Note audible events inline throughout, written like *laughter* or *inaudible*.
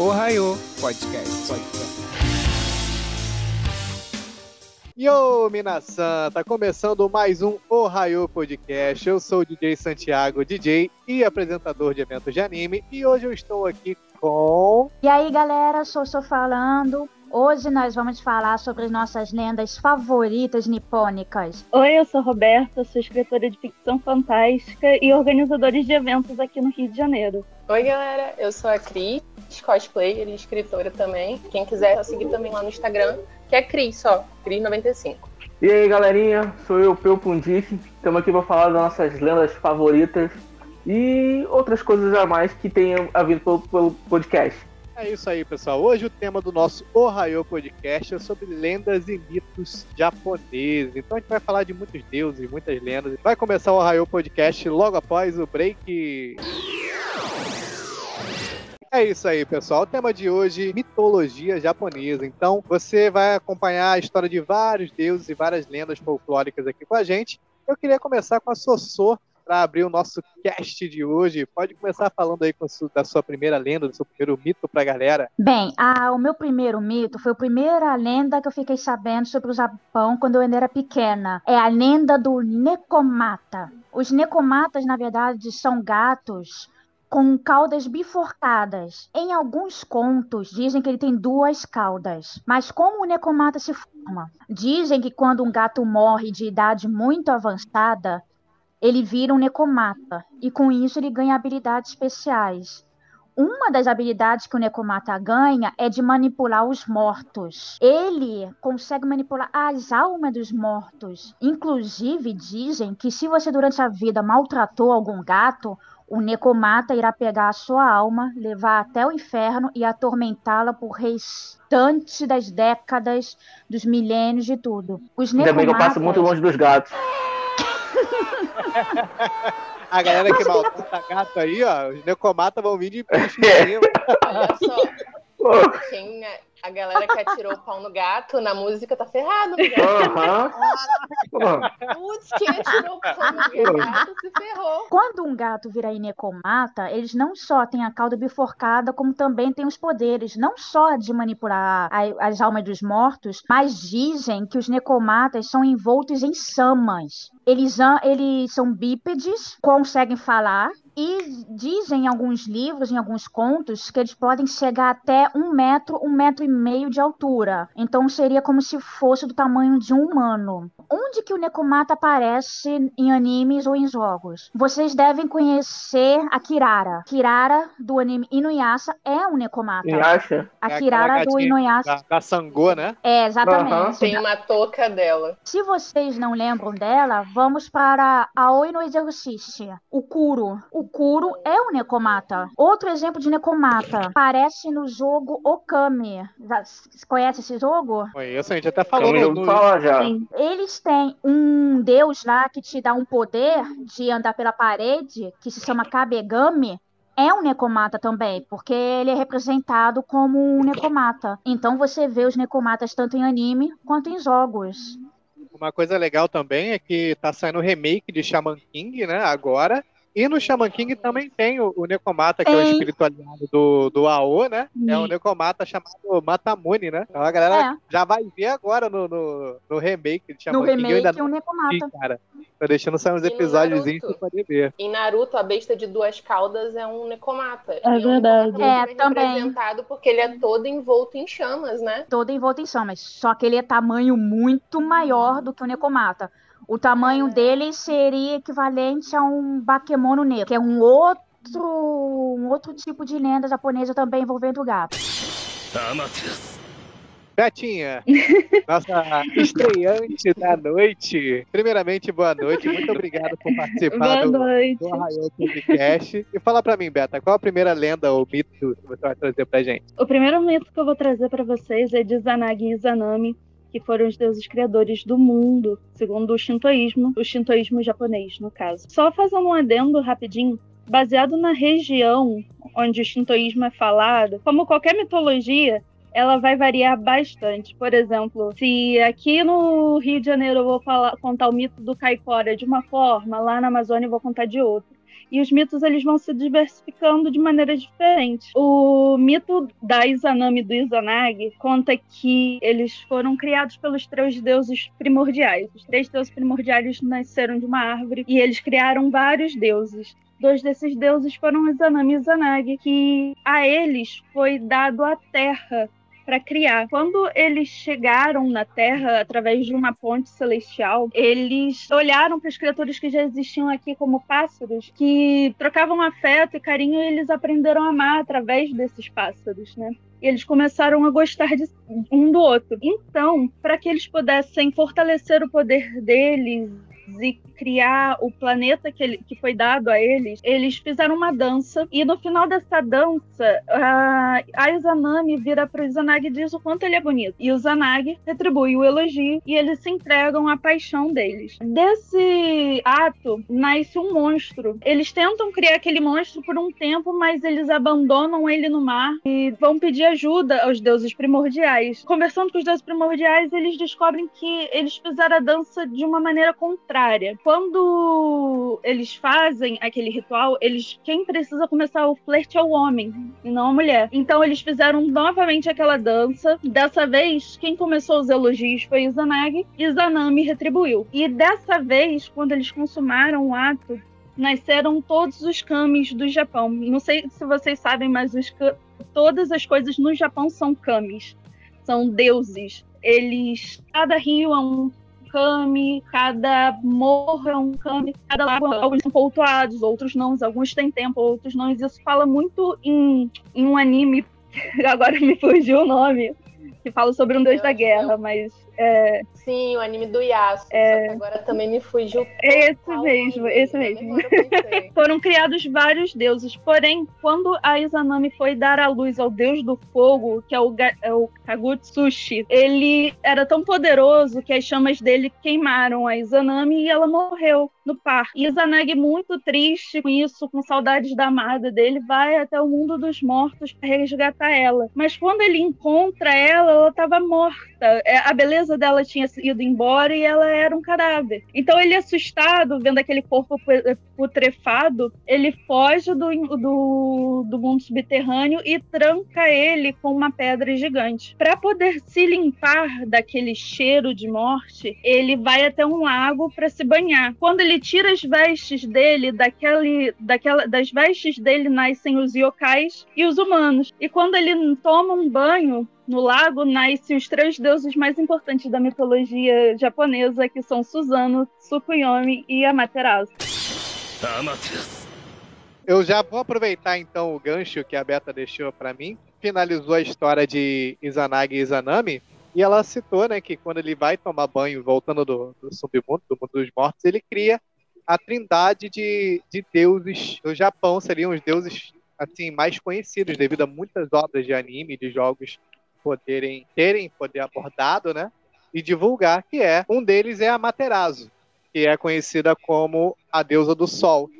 Ohio Podcast. Podcast. Yo, Minasan! Tá começando mais um Ohio Podcast. Eu sou o DJ Santiago, DJ e apresentador de eventos de anime, e hoje eu estou aqui com. E aí, galera, sou sou falando. Hoje nós vamos falar sobre nossas lendas favoritas nipônicas. Oi, eu sou Roberta, sou escritora de ficção fantástica e organizadora de eventos aqui no Rio de Janeiro. Oi, galera, eu sou a Cris, cosplayer e escritora também. Quem quiser, seguir também lá no Instagram, que é Cris só, Cris95. E aí, galerinha, sou eu, Peu Pundic. Estamos aqui para falar das nossas lendas favoritas e outras coisas a mais que tenham havido pelo, pelo podcast. É isso aí, pessoal. Hoje o tema do nosso Ohio Podcast é sobre lendas e mitos japoneses. Então a gente vai falar de muitos deuses, muitas lendas. Vai começar o Ohio Podcast logo após o break. É isso aí, pessoal. O tema de hoje, mitologia japonesa. Então, você vai acompanhar a história de vários deuses e várias lendas folclóricas aqui com a gente. Eu queria começar com a Sossô, para abrir o nosso cast de hoje. Pode começar falando aí su da sua primeira lenda, do seu primeiro mito para a galera. Bem, o meu primeiro mito foi a primeira lenda que eu fiquei sabendo sobre o Japão quando eu ainda era pequena. É a lenda do Nekomata. Os Nekomatas, na verdade, são gatos com caudas biforcadas. Em alguns contos, dizem que ele tem duas caudas. Mas como o necomata se forma? Dizem que quando um gato morre de idade muito avançada, ele vira um necomata e com isso ele ganha habilidades especiais. Uma das habilidades que o necomata ganha é de manipular os mortos. Ele consegue manipular as almas dos mortos. Inclusive, dizem que se você durante a vida maltratou algum gato, o necomata irá pegar a sua alma, levar até o inferno e atormentá-la por restante das décadas, dos milênios de tudo. Os Ainda bem que eu passo muito longe dos gatos. *laughs* A galera que maltrata gato aí, ó, os necomata vão vir de bicho em Olha só. Quem, é a galera que atirou o pau no gato na música tá ferrado, né? Putz, quem atirou o pau no gato se ferrou. Quando um gato vira inecomata, eles não só têm a cauda biforcada, como também têm os poderes, não só de manipular a, as almas dos mortos, mas dizem que os necomatas são envoltos em samas. Eles, eles são bípedes, conseguem falar, e dizem em alguns livros, em alguns contos, que eles podem chegar até um metro, um metro e meio de altura. Então seria como se fosse do tamanho de um humano. Onde que o Nekomata aparece em animes ou em jogos? Vocês devem conhecer a Kirara. Kirara, do anime Inuyasha, é um Nekomata. Inuyasha? A é Kirara do Inuyasha. Da, da Sangô, né? É, exatamente. Uhum. Tem uma touca dela. Se vocês não lembram dela, vamos para Aoi no Exorcist. O Kuro. O Kuro é um Nekomata. Outro exemplo de Nekomata aparece no jogo Okami. Conhece esse jogo? Conheço, a gente até falou. Eu no... falar já. Eles têm um deus lá que te dá um poder de andar pela parede, que se chama Kabegami, é um necomata também, porque ele é representado como um necomata. Então você vê os necomatas tanto em anime quanto em jogos. Uma coisa legal também é que tá saindo o remake de Shaman King, né, agora. E no Shaman King também tem o, o Necomata, que tem. é o espírito aliado do, do AO, né? Sim. É um Necomata chamado Matamune, né? Então a galera é. já vai ver agora no, no, no remake de Shaman no King. No remake, ainda... o Necomata. cara. Tô deixando sair uns episódios pra poder ver. Em Naruto, a besta de duas caudas é um Necomata. É, é verdade. é, também. representado porque ele é todo envolto em chamas, né? Todo envolto em chamas. Só que ele é tamanho muito maior do que o Necomata. O tamanho dele seria equivalente a um Bakemono negro, que é um outro, um outro tipo de lenda japonesa também envolvendo o gato. Gatinha, nossa *laughs* estreante da noite. Primeiramente, boa noite. Muito obrigado por participar do, do Arraial Podcast. E fala pra mim, Beta, qual a primeira lenda ou mito que você vai trazer pra gente? O primeiro mito que eu vou trazer pra vocês é de Zanagi e Zanami, que foram os deuses criadores do mundo, segundo o shintoísmo, o shintoísmo japonês, no caso. Só fazendo um adendo rapidinho, baseado na região onde o shintoísmo é falado, como qualquer mitologia, ela vai variar bastante. Por exemplo, se aqui no Rio de Janeiro eu vou falar, contar o mito do caipora de uma forma, lá na Amazônia eu vou contar de outra. E os mitos eles vão se diversificando de maneiras diferentes. O mito da Izanami do Izanagi conta que eles foram criados pelos três deuses primordiais. Os três deuses primordiais nasceram de uma árvore e eles criaram vários deuses. Dois desses deuses foram Izanami e Izanagi, que a eles foi dado a terra para criar. Quando eles chegaram na Terra através de uma ponte celestial, eles olharam para as criaturas que já existiam aqui como pássaros, que trocavam afeto e carinho e eles aprenderam a amar através desses pássaros, né? E eles começaram a gostar de um do outro. Então, para que eles pudessem fortalecer o poder deles e criar o planeta que, ele, que foi dado a eles, eles fizeram uma dança. E no final dessa dança, a, Izanami vira para o Izanagi e diz o quanto ele é bonito. E o Zanagi retribui o elogio e eles se entregam à paixão deles. Desse ato nasce um monstro. Eles tentam criar aquele monstro por um tempo, mas eles abandonam ele no mar e vão pedir ajuda aos deuses primordiais. Conversando com os deuses primordiais, eles descobrem que eles fizeram a dança de uma maneira contrária quando eles fazem aquele ritual, eles quem precisa começar o flerte é o homem e não a mulher. Então eles fizeram novamente aquela dança. Dessa vez, quem começou os elogios foi Izanagi e Zanami retribuiu. E dessa vez, quando eles consumaram o ato, nasceram todos os kamis do Japão. Não sei se vocês sabem, mas os, todas as coisas no Japão são kamis. São deuses. Eles. Cada rio é um kami, cada morro é um kami, cada lago, alguns são pontuados, outros não, alguns têm tempo, outros não. Isso fala muito em, em um anime, *laughs* agora me fugiu o nome, que fala sobre um deus da guerra, mas é... Sim, o anime do Yasuo. É... agora também me fugiu. Esse mesmo, esse mesmo. *laughs* Foram criados vários deuses, porém, quando a Izanami foi dar a luz ao deus do fogo, que é o, Ga é o Kagutsushi, ele era tão poderoso que as chamas dele queimaram a Izanami e ela morreu no par. E Izanagi, muito triste com isso, com saudades da amada dele, vai até o mundo dos mortos para resgatar ela. Mas quando ele encontra ela, ela estava morta. É, a beleza dela tinha ido embora e ela era um cadáver. Então ele, assustado, vendo aquele corpo putrefado, ele foge do, do, do mundo subterrâneo e tranca ele com uma pedra gigante. Para poder se limpar daquele cheiro de morte, ele vai até um lago para se banhar. Quando ele tira as vestes dele, daquele, daquela, das vestes dele nascem os yokais e os humanos. E quando ele toma um banho, no lago nascem os três deuses mais importantes da mitologia japonesa, que são Suzano, Tsukuyomi e Amaterasu. Eu já vou aproveitar então o gancho que a Beta deixou para mim. Finalizou a história de Izanagi e Izanami. E ela citou né, que quando ele vai tomar banho, voltando do, do submundo, do mundo dos mortos, ele cria a trindade de, de deuses do Japão. Seriam os deuses assim mais conhecidos devido a muitas obras de anime, de jogos poderem terem poder abordado, né? E divulgar que é um deles é a Materazo, que é conhecida como a deusa do sol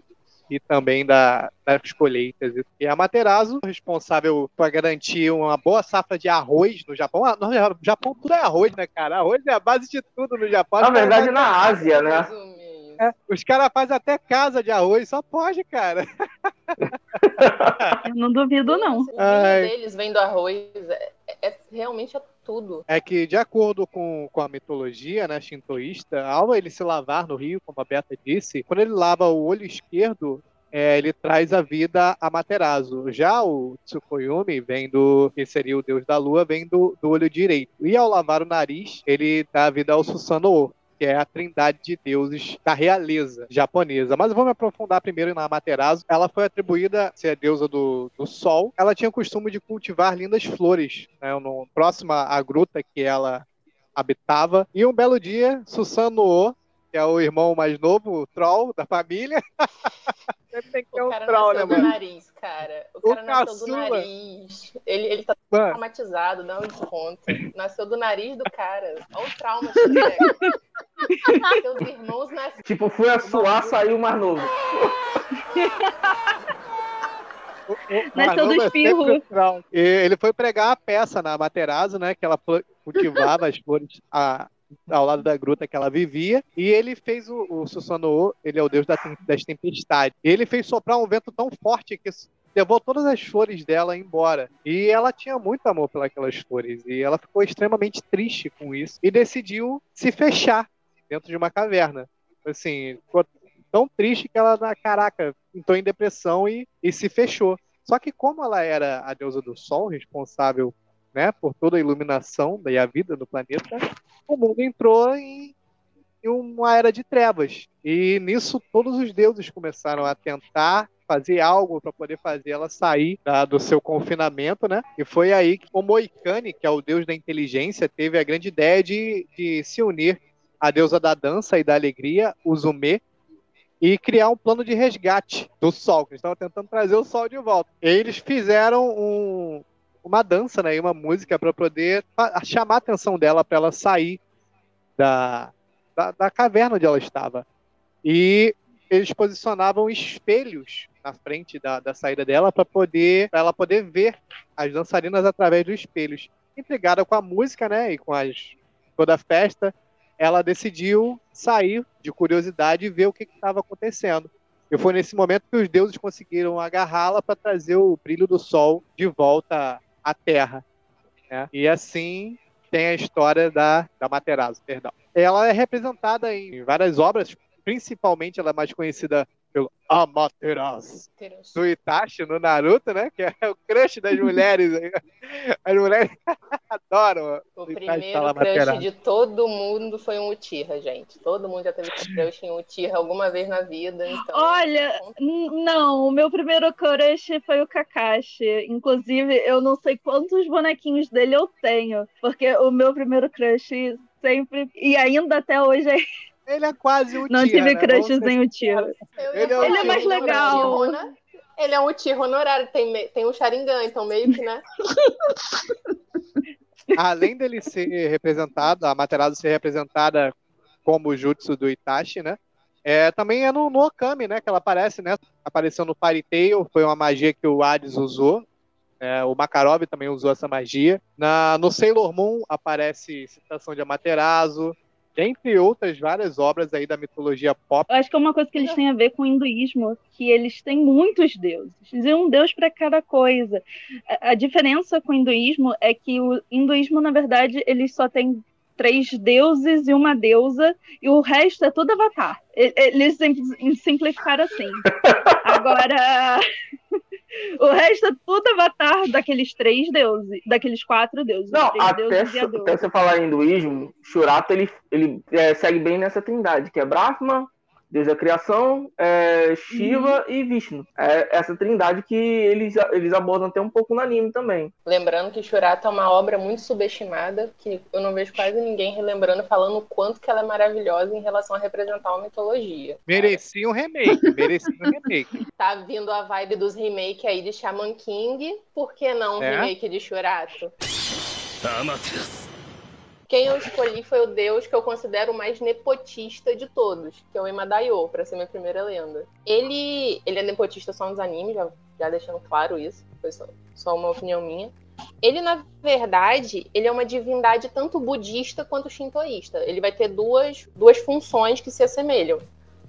e também da, das colheitas. E a Materazo, responsável por garantir uma boa safra de arroz no Japão. Ah, no Japão tudo é arroz, né, cara? Arroz é a base de tudo no Japão. Na verdade, na Ásia, né? É, os caras fazem até casa de arroz, só pode, cara. Eu não duvido, não. O deles vem do arroz. É, é, realmente é tudo. É que, de acordo com, com a mitologia né, shintoísta, ao ele se lavar no rio, como a Beta disse, quando ele lava o olho esquerdo, é, ele traz a vida a Materazo. Já o Tsukuyomi vem do, que seria o deus da lua, vem do, do olho direito. E ao lavar o nariz, ele dá a vida ao Susanoo, que é a trindade de deuses da realeza japonesa. Mas vamos aprofundar primeiro na Amaterasu. Ela foi atribuída a ser a deusa do, do sol. Ela tinha o costume de cultivar lindas flores, né, no, próxima à gruta que ela habitava. E um belo dia, Susanoo, que é o irmão mais novo, o troll da família. *laughs* Sempre tem que ter um troll, né, mano? nariz, cara. O, o cara nasceu caçula. do nariz. Ele, ele tá mano. traumatizado, dá um desconto. Nasceu do nariz do cara. Olha o trauma que pega. Seus irmãos nasceram. Tipo, fui a suar, saiu mais novo. Nasceu do espirro. Ele foi pregar a peça na Materazo, né? Que ela cultivava as flores a, ao lado da gruta que ela vivia. E ele fez o, o Susanoo, ele é o deus da, das tempestades. Ele fez soprar um vento tão forte que levou todas as flores dela embora. E ela tinha muito amor pelas flores. E ela ficou extremamente triste com isso. E decidiu se fechar dentro de uma caverna. Assim, ficou tão triste que ela, caraca, entrou em depressão e, e se fechou. Só que como ela era a deusa do sol, responsável né, por toda a iluminação e a vida do planeta, o mundo entrou em, em uma era de trevas. E nisso todos os deuses começaram a tentar fazer algo para poder fazer ela sair da, do seu confinamento, né? E foi aí que o Moicane, que é o deus da inteligência, teve a grande ideia de, de se unir à deusa da dança e da alegria, Uzume, e criar um plano de resgate do Sol, que eles estavam tentando trazer o Sol de volta. Eles fizeram um, uma dança, né, e uma música para poder chamar a atenção dela para ela sair da, da, da, caverna onde ela estava. E eles posicionavam espelhos na frente da, da saída dela para poder pra ela poder ver as dançarinas através dos espelhos. Intrigada com a música, né, e com as, toda a festa, ela decidiu sair de curiosidade e ver o que estava acontecendo. E foi nesse momento que os deuses conseguiram agarrá-la para trazer o brilho do sol de volta à Terra. Né? E assim tem a história da, da Materazo, perdão. Ela é representada em várias obras, principalmente ela é mais conhecida pelo Amaterasu do Itachi no Naruto, né? Que é o crush das *laughs* mulheres. As mulheres *laughs* adoram. O, o primeiro crush de todo mundo foi um Uchiha, gente. Todo mundo já teve *laughs* crush em Uchiha alguma vez na vida. Então... Olha, não, o meu primeiro crush foi o Kakashi. Inclusive, eu não sei quantos bonequinhos dele eu tenho, porque o meu primeiro crush sempre e ainda até hoje é ele é quase o Não tia, tive né? crushes em o tio. Ele, é, ele é mais legal. Ele é um tio honorário, tem, tem um Sharingan, então meio que, né? *laughs* Além dele ser representado, a Materazo ser representada como o Jutsu do Itachi, né? É, também é no, no, Okami, né? Que ela aparece, né? Apareceu no Fairy Tail, foi uma magia que o Hades usou. É, o Makarov também usou essa magia. Na, no Sailor Moon aparece citação de Amaterasu entre outras várias obras aí da mitologia pop. Eu acho que é uma coisa que eles têm a ver com o hinduísmo, que eles têm muitos deuses, e um deus para cada coisa. A, a, diferença com o hinduísmo é que o hinduísmo, na verdade, eles só tem três deuses e uma deusa, e o resto é tudo avatar. Eles simplificaram assim. *laughs* Agora, o resto é tudo avatar daqueles três deuses, daqueles quatro deuses. Não, até, deuses até você falar em hinduísmo, Shurata ele, ele é, segue bem nessa trindade, que é Brahma, Deus da criação, é, Shiva uhum. e Vishnu. É essa trindade que eles, eles abordam até um pouco no anime também. Lembrando que Shurata é uma obra muito subestimada, que eu não vejo quase ninguém relembrando, falando o quanto que ela é maravilhosa em relação a representar uma mitologia. Merecia um remake, merecia um remake. *laughs* Tá vindo a vibe dos remakes aí de Shaman King, por que não um é? remake de Shurato? Amaterasu. Quem eu escolhi foi o deus que eu considero o mais nepotista de todos, que é o Emadaio, para ser minha primeira lenda. Ele, ele é nepotista só nos animes, já, já deixando claro isso, foi só, só uma opinião minha. Ele, na verdade, ele é uma divindade tanto budista quanto shintoísta. Ele vai ter duas, duas funções que se assemelham.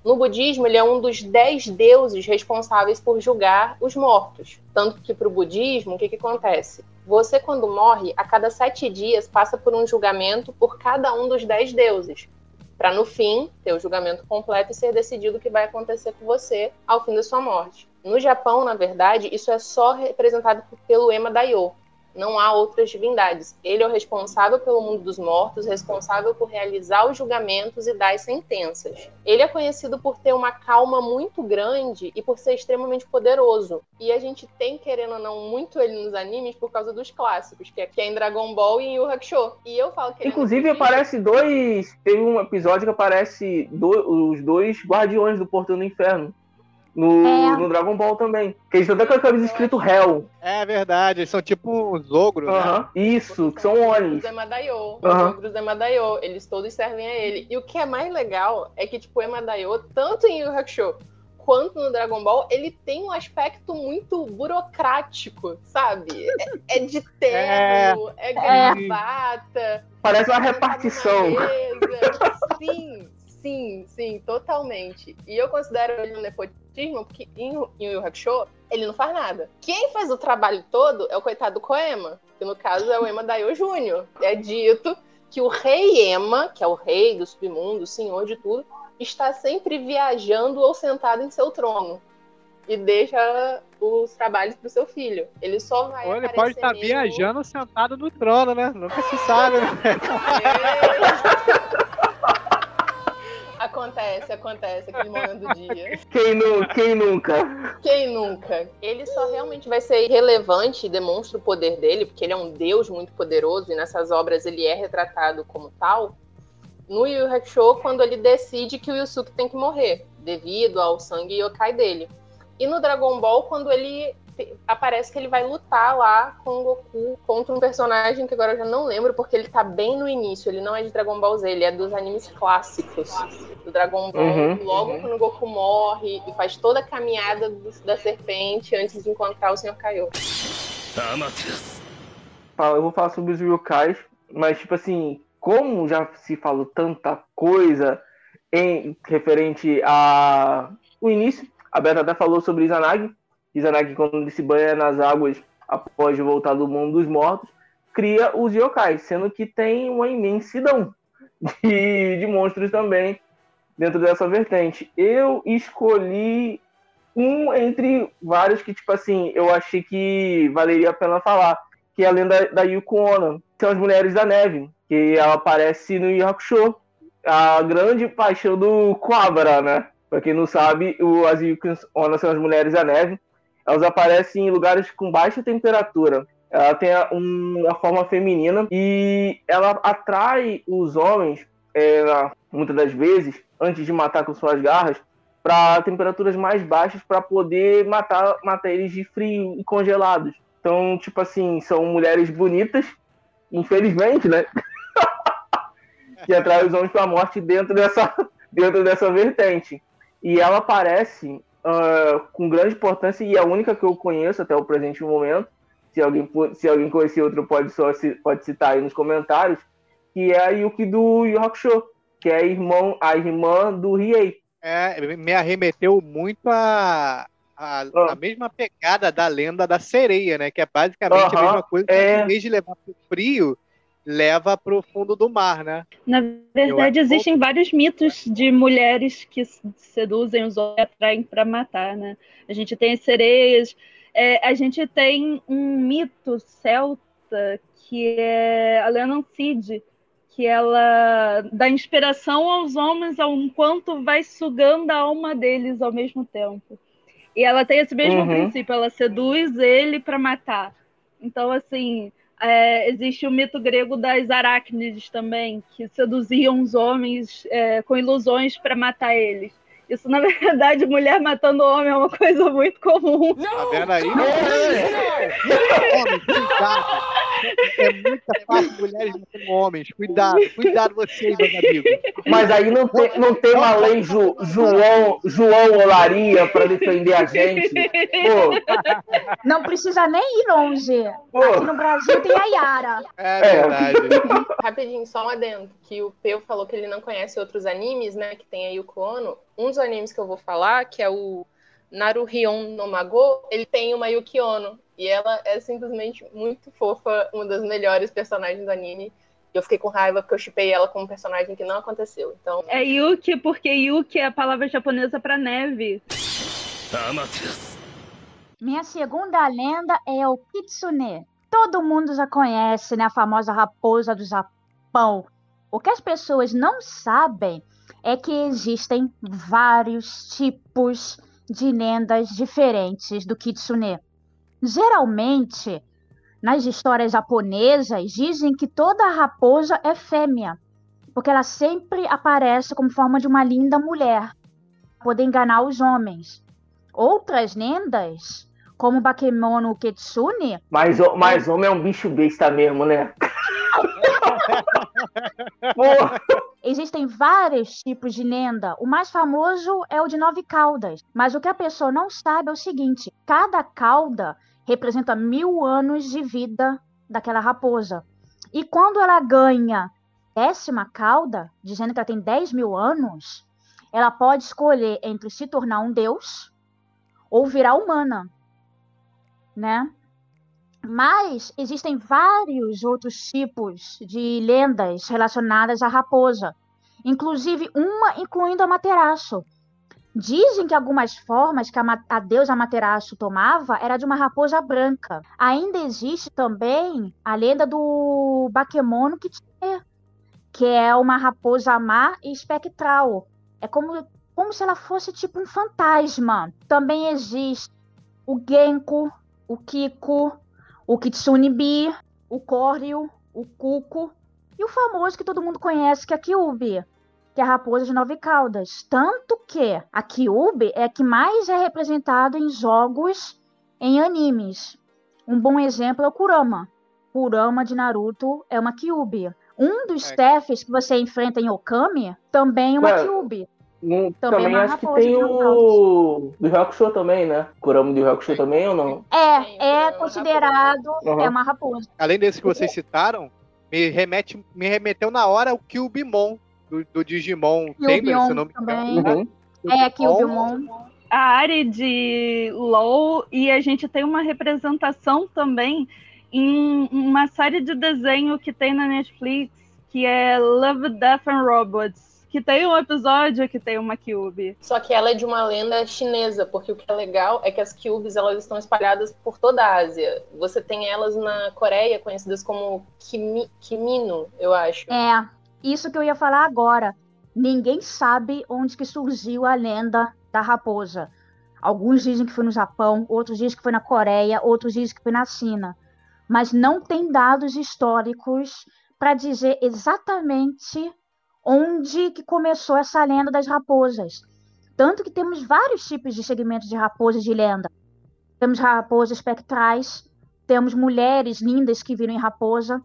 No budismo, ele é um dos dez deuses responsáveis por julgar os mortos. Tanto que, para o budismo, o que, que acontece? Você, quando morre, a cada sete dias passa por um julgamento por cada um dos dez deuses, para no fim ter o julgamento completo e ser decidido o que vai acontecer com você ao fim da sua morte. No Japão, na verdade, isso é só representado pelo Ema Daio, não há outras divindades. Ele é o responsável pelo mundo dos mortos, responsável por realizar os julgamentos e dar as sentenças. Ele é conhecido por ter uma calma muito grande e por ser extremamente poderoso. E a gente tem, querendo ou não, muito ele nos animes por causa dos clássicos, que é, que é em Dragon Ball e em Yu Hakusho. E eu falo que Inclusive, é aparece dois. Teve um episódio que aparece do, os dois guardiões do Portão do Inferno no, é. no Dragon Ball também. Que eles estão até com a camisa escrito Hell. É verdade, eles são tipo uns ogros, uh -huh. né? Isso, que são Onis. Os Emadaio. Uh -huh. Os ogros Emadaio. Eles todos servem a ele. E o que é mais legal é que, tipo, o Emadaio, tanto em Yu Hakusho quanto no Dragon Ball, ele tem um aspecto muito burocrático, sabe? É, é de terno, é, é gravata. Parece uma repartição. *laughs* Sim, sim, sim, totalmente. E eu considero ele um nepotismo porque em, em Yu Hakusho, ele não faz nada. Quem faz o trabalho todo é o coitado do Koema, que no caso é o Ema Daio Júnior. É dito que o rei Ema, que é o rei do submundo, o senhor de tudo, está sempre viajando ou sentado em seu trono. E deixa os trabalhos para o seu filho. Ele só vai. Ou ele pode estar viajando sentado no trono, né? Nunca se sabe, né? *laughs* Acontece, acontece, aquele momento do dia. Quem, nu quem nunca? Quem nunca? Ele só realmente vai ser irrelevante e demonstra o poder dele, porque ele é um deus muito poderoso e nessas obras ele é retratado como tal. No Yu Hakusho, quando ele decide que o Yusuke tem que morrer, devido ao sangue yokai dele. E no Dragon Ball, quando ele aparece que ele vai lutar lá com o Goku contra um personagem que agora eu já não lembro, porque ele tá bem no início. Ele não é de Dragon Ball Z, ele é dos animes clássicos do Dragon Ball. Uhum, logo uhum. quando o Goku morre e faz toda a caminhada do, da serpente antes de encontrar o Sr. Kaiô. Eu vou falar sobre os Ryukais, mas tipo assim, como já se falou tanta coisa em referente a o início, a Beta até falou sobre Izanagi, Izanagi, quando ele se banha nas águas após voltar do mundo dos mortos, cria os yokais, sendo que tem uma imensidão de, de monstros também dentro dessa vertente. Eu escolhi um entre vários que, tipo assim, eu achei que valeria a pena falar, que é a lenda da Yuko Ono, são as Mulheres da Neve, que ela aparece no Yu Hakusho, a grande paixão do Quabra, né? Pra quem não sabe, o, as Yuko Ono são as Mulheres da Neve, elas aparecem em lugares com baixa temperatura. Ela tem uma forma feminina e ela atrai os homens, é, muitas das vezes, antes de matar com suas garras, para temperaturas mais baixas para poder matar, matar eles de frio e congelados. Então, tipo assim, são mulheres bonitas, infelizmente, né? *laughs* que atrai os homens para a morte dentro dessa, *laughs* dentro dessa vertente. E ela aparece uh, com grande importância e é a única que eu conheço até o presente momento. Se alguém, se alguém conhecer outro, pode, só, pode citar aí nos comentários. Que é a Yuki do Hakusho, que é a, irmão, a irmã do Riei. É, me arremeteu muito a, a, ah. a, mesma pegada da lenda da sereia, né? Que é basicamente uh -huh. a mesma coisa, é... em vez de levar pro frio, leva para o fundo do mar, né? Na verdade, existem vários mitos de mulheres que seduzem os homens e atraem para matar, né? A gente tem as sereias, é, a gente tem um mito celta que é a Lennon Cid, que ela dá inspiração aos homens ao quanto vai sugando a alma deles ao mesmo tempo. E ela tem esse mesmo uhum. princípio, ela seduz ele para matar. Então, assim, é, existe o mito grego das aracnídees também, que seduziam os homens é, com ilusões para matar eles. Isso, na *laughs* verdade, mulher matando homem é uma coisa muito comum. Não, tá vendo aí? Não, não, não. cuidado. É muita fácil mulheres matando homens. Cuidado, cuidado vocês, meus amigos. Mas aí não tem, não tem uma lei Ju, João, João Olaria para defender a gente. Pô. Não precisa nem ir longe. Pô. Aqui no Brasil tem a Yara. É verdade. É. Rapidinho, só um adendo. Que o Peu falou que ele não conhece outros animes, né? Que tem aí o Kono um dos animes que eu vou falar, que é o Naruhion no Mago, ele tem uma Yuki Ono. E ela é simplesmente muito fofa, uma das melhores personagens do anime. Eu fiquei com raiva porque eu chipei ela como um personagem que não aconteceu. Então... É Yuki, porque Yuki é a palavra japonesa para neve. Minha segunda lenda é o Kitsune. Todo mundo já conhece, né? A famosa raposa do Japão. O que as pessoas não sabem é que existem vários tipos de lendas diferentes do kitsune. Geralmente, nas histórias japonesas, dizem que toda raposa é fêmea, porque ela sempre aparece como forma de uma linda mulher, poder enganar os homens. Outras lendas, como Bakemono Kitsune. Mas, mas homem é um bicho besta mesmo, né? *laughs* Porra! Existem vários tipos de lenda. O mais famoso é o de nove caudas. Mas o que a pessoa não sabe é o seguinte: cada cauda representa mil anos de vida daquela raposa. E quando ela ganha décima cauda, dizendo que ela tem 10 mil anos, ela pode escolher entre se tornar um deus ou virar humana, né? Mas existem vários outros tipos de lendas relacionadas à raposa, inclusive uma incluindo a Materaço. Dizem que algumas formas que a, a deusa Materaço tomava era de uma raposa branca. Ainda existe também a lenda do Bakemono Kitsune, que é uma raposa má e espectral. É como, como se ela fosse tipo um fantasma. Também existe o Genko, o Kiko, o Kitsune-bi, o Koryu, o Kuko e o famoso que todo mundo conhece, que é a Kyubi, que é a raposa de nove caudas. Tanto que a Kyubi é a que mais é representado em jogos, em animes. Um bom exemplo é o Kurama. Kurama de Naruto é uma Kyubi. Um dos é. Tefs que você enfrenta em Okami também é uma. Kyubi. Também, também acho que tem o do Hakusho também, né? Kurama do Hakusho também ou não? É, é considerado uhum. é uma raposa. Além desse que vocês citaram, me remete me remeteu na hora o Kyubimon do, do Digimon. Lembra esse nome? Também. Uhum. É, Kyubimon. A área de LoL e a gente tem uma representação também em uma série de desenho que tem na Netflix que é Love, Death and Robots que tem um episódio que tem uma Kyubi. Só que ela é de uma lenda chinesa, porque o que é legal é que as Kyubis elas estão espalhadas por toda a Ásia. Você tem elas na Coreia, conhecidas como Kimi, Kimino, eu acho. É, isso que eu ia falar agora. Ninguém sabe onde que surgiu a lenda da raposa. Alguns dizem que foi no Japão, outros dizem que foi na Coreia, outros dizem que foi na China. Mas não tem dados históricos para dizer exatamente onde que começou essa lenda das raposas. Tanto que temos vários tipos de segmentos de raposas de lenda. Temos raposas espectrais, temos mulheres lindas que viram em raposa,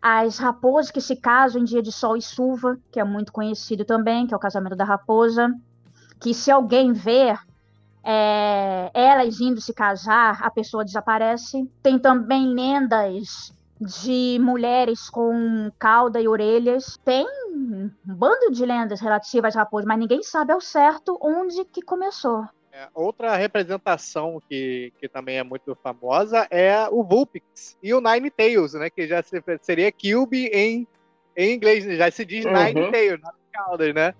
as raposas que se casam em dia de sol e chuva, que é muito conhecido também, que é o casamento da raposa, que se alguém ver é, elas indo se casar, a pessoa desaparece. Tem também lendas de mulheres com cauda e orelhas. Tem um bando de lendas relativas às raposas, mas ninguém sabe ao certo onde que começou. É, outra representação que, que também é muito famosa é o Vulpix e o Nine Tails, né? Que já seria Cube em, em inglês, já se diz uhum. Nine Tails, Caudas, né?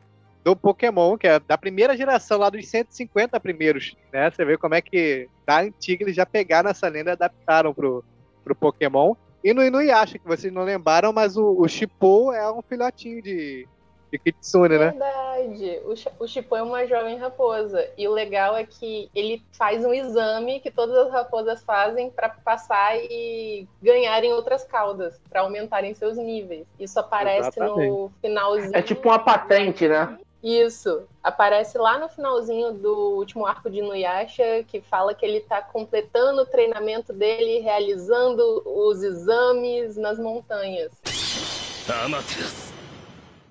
Do Pokémon, que é da primeira geração, lá dos 150 primeiros, né? Você vê como é que da antiga eles já pegaram essa lenda e adaptaram pro, pro Pokémon. E no Inuyasha, que vocês não lembraram, mas o, o Shippo é um filhotinho de, de Kitsune, né? Verdade. O, o Shippo é uma jovem raposa. E o legal é que ele faz um exame que todas as raposas fazem para passar e ganharem outras caudas, para aumentarem seus níveis. Isso aparece Exatamente. no finalzinho. É tipo uma patente, né? Isso. Aparece lá no finalzinho do último arco de Nuyasha, que fala que ele está completando o treinamento dele, realizando os exames nas montanhas. Amaterasu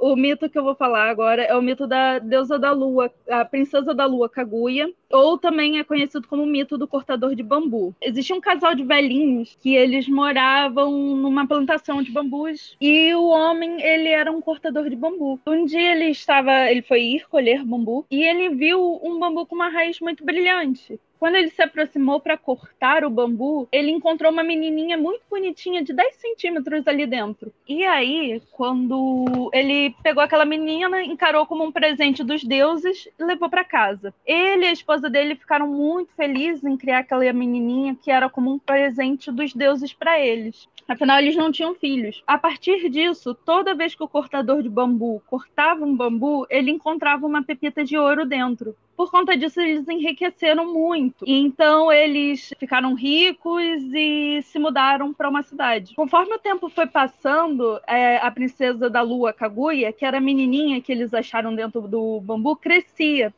o mito que eu vou falar agora é o mito da deusa da lua, a princesa da lua Kaguya, ou também é conhecido como o mito do cortador de bambu. Existia um casal de velhinhos que eles moravam numa plantação de bambus e o homem, ele era um cortador de bambu. Um dia ele estava, ele foi ir colher bambu e ele viu um bambu com uma raiz muito brilhante. Quando ele se aproximou para cortar o bambu, ele encontrou uma menininha muito bonitinha de 10 centímetros ali dentro. E aí, quando ele pegou aquela menina, encarou como um presente dos deuses e levou para casa. Ele e a esposa dele ficaram muito felizes em criar aquela menininha que era como um presente dos deuses para eles. Afinal, eles não tinham filhos. A partir disso, toda vez que o cortador de bambu cortava um bambu, ele encontrava uma pepita de ouro dentro. Por conta disso, eles enriqueceram muito. Então, eles ficaram ricos e se mudaram para uma cidade. Conforme o tempo foi passando, é, a princesa da lua, Kaguya, que era a menininha que eles acharam dentro do bambu, crescia.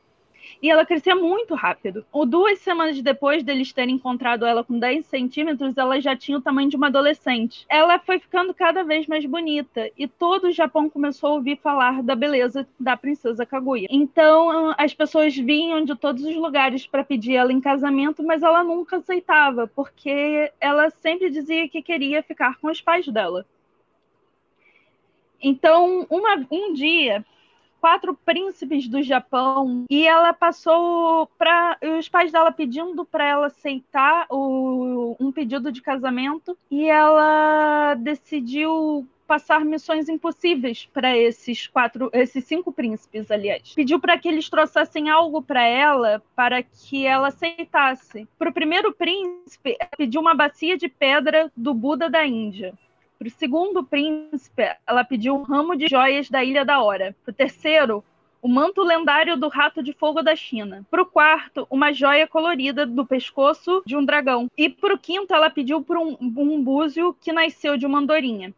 E ela crescia muito rápido. O duas semanas depois deles terem encontrado ela com 10 centímetros, ela já tinha o tamanho de uma adolescente. Ela foi ficando cada vez mais bonita e todo o Japão começou a ouvir falar da beleza da princesa Kaguya. Então as pessoas vinham de todos os lugares para pedir ela em casamento, mas ela nunca aceitava, porque ela sempre dizia que queria ficar com os pais dela. Então, uma, um dia, quatro príncipes do Japão e ela passou para os pais dela pedindo para ela aceitar o, um pedido de casamento e ela decidiu passar missões impossíveis para esses quatro, esses cinco príncipes, aliás. Pediu para que eles trouxessem algo para ela para que ela aceitasse. Para o primeiro príncipe, pediu uma bacia de pedra do Buda da Índia. Para o segundo príncipe, ela pediu um ramo de joias da Ilha da Hora. Para o terceiro, o manto lendário do rato de fogo da China. Para o quarto, uma joia colorida do pescoço de um dragão. E para o quinto, ela pediu por um, um búzio que nasceu de uma andorinha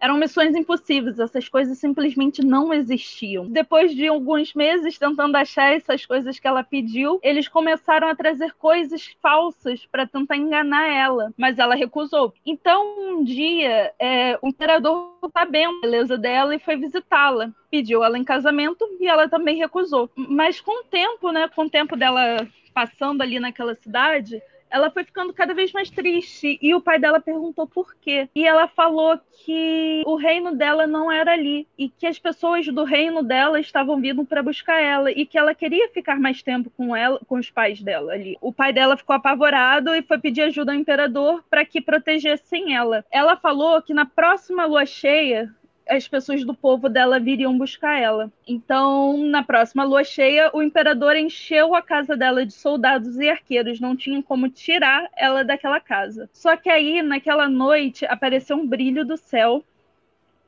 eram missões impossíveis, essas coisas simplesmente não existiam. Depois de alguns meses tentando achar essas coisas que ela pediu, eles começaram a trazer coisas falsas para tentar enganar ela, mas ela recusou. Então, um dia, é, o imperador sabendo a beleza dela e foi visitá-la. Pediu ela em casamento e ela também recusou. Mas com o tempo, né, com o tempo dela passando ali naquela cidade, ela foi ficando cada vez mais triste e o pai dela perguntou por quê. E ela falou que o reino dela não era ali e que as pessoas do reino dela estavam vindo para buscar ela e que ela queria ficar mais tempo com ela, com os pais dela ali. O pai dela ficou apavorado e foi pedir ajuda ao imperador para que protegessem ela. Ela falou que na próxima lua cheia as pessoas do povo dela viriam buscar ela. Então, na próxima lua cheia, o imperador encheu a casa dela de soldados e arqueiros, não tinham como tirar ela daquela casa. Só que aí, naquela noite, apareceu um brilho do céu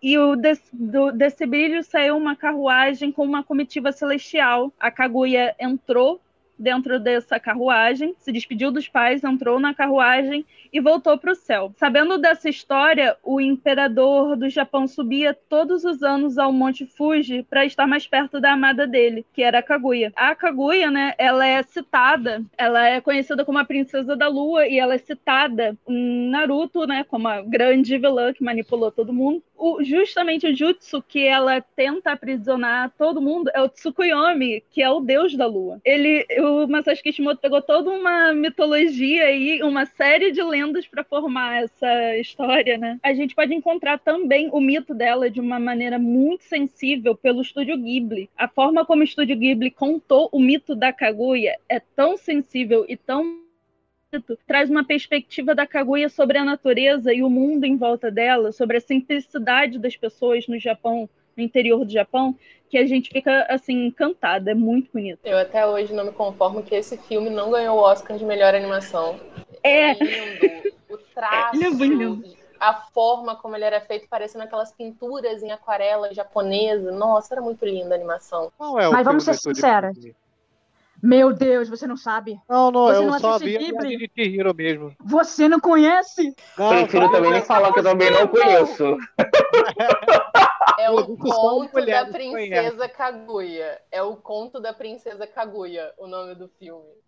e o desse, do, desse brilho saiu uma carruagem com uma comitiva celestial. A Kaguya entrou dentro dessa carruagem, se despediu dos pais, entrou na carruagem e voltou para o céu. Sabendo dessa história, o imperador do Japão subia todos os anos ao Monte Fuji para estar mais perto da amada dele, que era a Kaguya. A Kaguya, né, ela é citada, ela é conhecida como a princesa da lua e ela é citada em Naruto, né, como a grande vilã que manipulou todo mundo. O, justamente o jutsu que ela tenta aprisionar todo mundo é o Tsukuyomi, que é o deus da lua. Ele, o Masashi Kishimoto pegou toda uma mitologia aí, uma série de lendas para formar essa história, né? A gente pode encontrar também o mito dela de uma maneira muito sensível pelo estúdio Ghibli. A forma como o estúdio Ghibli contou o mito da Kaguya é tão sensível e tão traz uma perspectiva da Kaguya sobre a natureza e o mundo em volta dela, sobre a simplicidade das pessoas no Japão, no interior do Japão, que a gente fica assim encantada, é muito bonito. Eu até hoje não me conformo que esse filme não ganhou o Oscar de melhor animação. É, é lindo, o traço, ele é lindo. a forma como ele era feito, parecendo aquelas pinturas em aquarela japonesa. Nossa, era muito linda a animação. É Mas vamos ser sinceros. Meu Deus, você não sabe? Não, não, você eu não só vi de Hero mesmo. Você não conhece? Não, Prefiro também não falar que eu também não conheço. É o conto da princesa Kaguya. É o conto da princesa Kaguya, o nome do filme.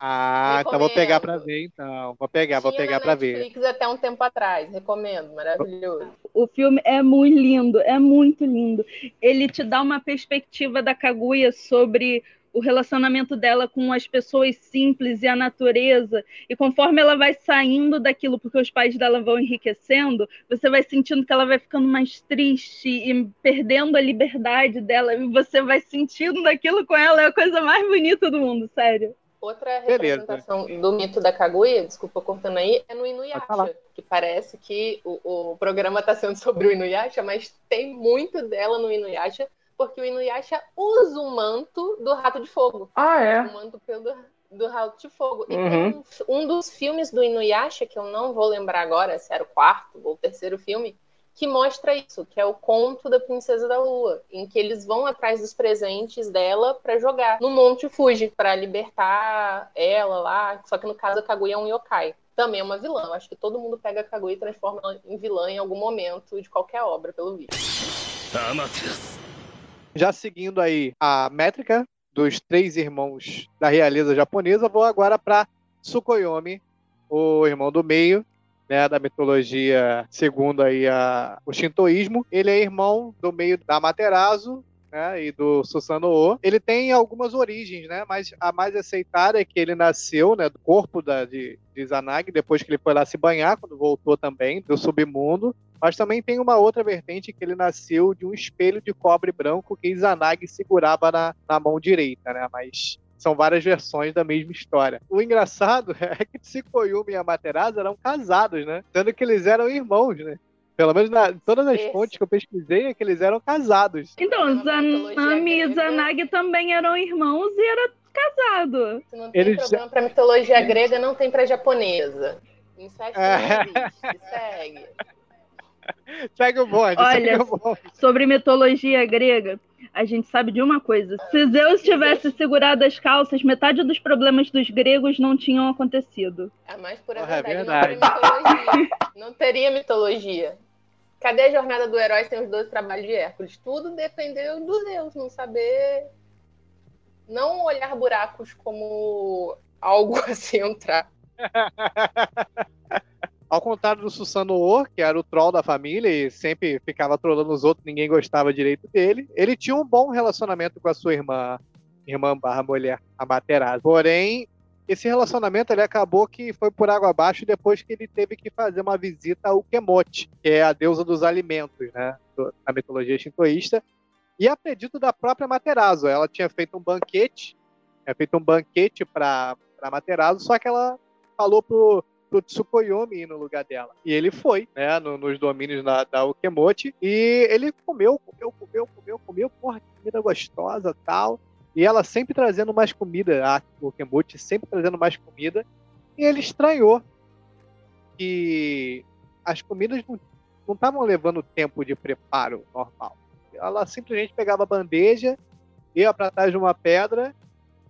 Ah, então vou pegar pra ver, então. Vou pegar, Tinha vou pegar pra ver. Netflix até um tempo atrás, recomendo, maravilhoso. O filme é muito lindo, é muito lindo. Ele te dá uma perspectiva da Kaguya sobre o relacionamento dela com as pessoas simples e a natureza. E conforme ela vai saindo daquilo, porque os pais dela vão enriquecendo, você vai sentindo que ela vai ficando mais triste e perdendo a liberdade dela. E você vai sentindo aquilo com ela. É a coisa mais bonita do mundo, sério. Outra representação Beleza. do mito da Kaguya, desculpa cortando aí, é no Inuyasha, que parece que o, o programa está sendo sobre o Inuyasha, mas tem muito dela no Inuyasha, porque o Inuyasha usa o manto do Rato de Fogo. Ah, é? O manto pelo, do Rato de Fogo. E uhum. tem um, um, dos filmes do Inuyasha, que eu não vou lembrar agora se era o quarto ou o terceiro filme, que mostra isso, que é o conto da Princesa da Lua, em que eles vão atrás dos presentes dela para jogar no Monte Fuji, para libertar ela lá. Só que no caso a Kaguya é um yokai. Também é uma vilã. Eu acho que todo mundo pega a Kaguya e transforma ela em vilã em algum momento de qualquer obra, pelo visto. Já seguindo aí a métrica dos três irmãos da realeza japonesa, vou agora para Tsukuyomi, o irmão do meio, né, da mitologia segundo aí a, o shintoísmo. Ele é irmão do meio da Materazo, né, e do Susanoo. Ele tem algumas origens, né, mas a mais aceitada é que ele nasceu, né, do corpo da, de, de Zanagi, depois que ele foi lá se banhar, quando voltou também do submundo. Mas também tem uma outra vertente que ele nasceu de um espelho de cobre branco que Izanagi segurava na, na mão direita, né? Mas são várias versões da mesma história. O engraçado *laughs* é que Tsukoyumi e Amaterasu eram casados, né? Sendo que eles eram irmãos, né? Pelo menos na, todas as Esse. fontes que eu pesquisei é que eles eram casados. Então, Zanami e Zanagi também eram irmãos e era casado. Se não tem eles... problema pra mitologia grega, não tem pra japonesa. Incesto é. não existe. *laughs* Segue. Segue o bonde. Olha, o bonde. sobre mitologia grega, a gente sabe de uma coisa. Se Zeus tivesse segurado as calças, metade dos problemas dos gregos não tinham acontecido. É mais por é verdade. Não, mitologia. não teria mitologia. Cadê a jornada do herói sem os 12 trabalhos de Hércules? Tudo dependeu do Deus, não saber. Não olhar buracos como algo *laughs* a se entrar. *laughs* Ao contrário do Susanoo, que era o troll da família e sempre ficava trollando os outros, ninguém gostava direito dele, ele tinha um bom relacionamento com a sua irmã, irmã barra mulher, a Materazzi. Porém, esse relacionamento ele acabou que foi por água abaixo depois que ele teve que fazer uma visita ao Kemote, que é a deusa dos alimentos, né, da mitologia shintoísta, e a pedido da própria Materazo. Ela tinha feito um banquete, tinha feito um banquete para Materazo, só que ela falou pro pro Tsukuyomi no lugar dela. E ele foi, né, no, nos domínios da, da Ukemote, e ele comeu, comeu, comeu, comeu, comeu, porra, que comida gostosa tal. E ela sempre trazendo mais comida, a Ukemote sempre trazendo mais comida. E ele estranhou que as comidas não estavam levando tempo de preparo normal. Ela simplesmente pegava a bandeja, ia para trás de uma pedra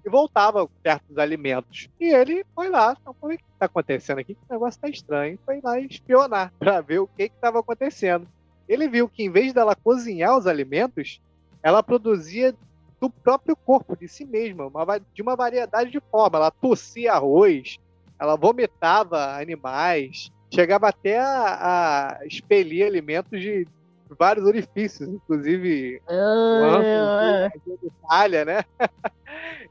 e voltava perto dos alimentos. E ele foi lá, então, o que está acontecendo aqui? O negócio está estranho. Foi lá espionar *laughs* para ver o que estava acontecendo. Ele viu que em vez dela cozinhar os alimentos, ela produzia do próprio corpo, de si mesma, uma, de uma variedade de forma. Ela tossia arroz, ela vomitava animais, chegava até a, a expelir alimentos de vários orifícios, inclusive uh, de Itália, né? *laughs*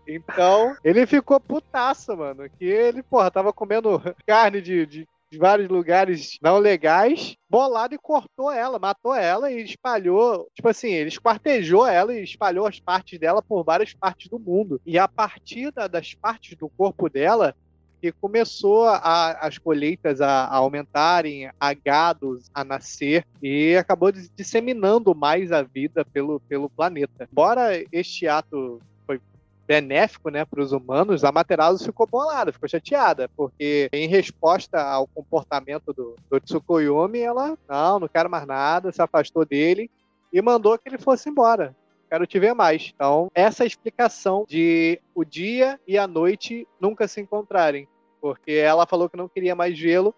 Então, ele ficou putaço, mano. Que ele, porra, tava comendo *laughs* carne de, de vários lugares não legais, bolado e cortou ela, matou ela e espalhou. Tipo assim, ele esquartejou ela e espalhou as partes dela por várias partes do mundo. E a partir da, das partes do corpo dela, que começou a, as colheitas a, a, aumentarem, a gados a nascer e acabou disseminando mais a vida pelo, pelo planeta. Embora este ato benéfico né, para os humanos, a Materazo ficou bolada, ficou chateada, porque em resposta ao comportamento do, do Tsukuyomi, ela, não, não quero mais nada, se afastou dele e mandou que ele fosse embora. Quero te ver mais. Então, essa é explicação de o dia e a noite nunca se encontrarem. Porque ela falou que não queria mais gelo,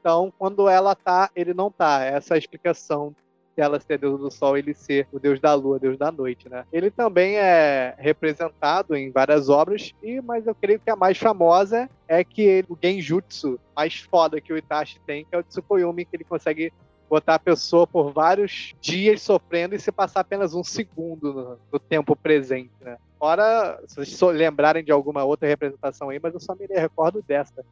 então quando ela tá, ele não tá. Essa é a explicação ela ser deus do sol, ele ser o deus da lua, deus da noite, né? Ele também é representado em várias obras, e mas eu creio que a mais famosa é que ele, o genjutsu mais foda que o Itachi tem, que é o Tsukuyomi, que ele consegue botar a pessoa por vários dias sofrendo e se passar apenas um segundo no, no tempo presente, né? Fora, se vocês lembrarem de alguma outra representação aí, mas eu só me recordo dessa,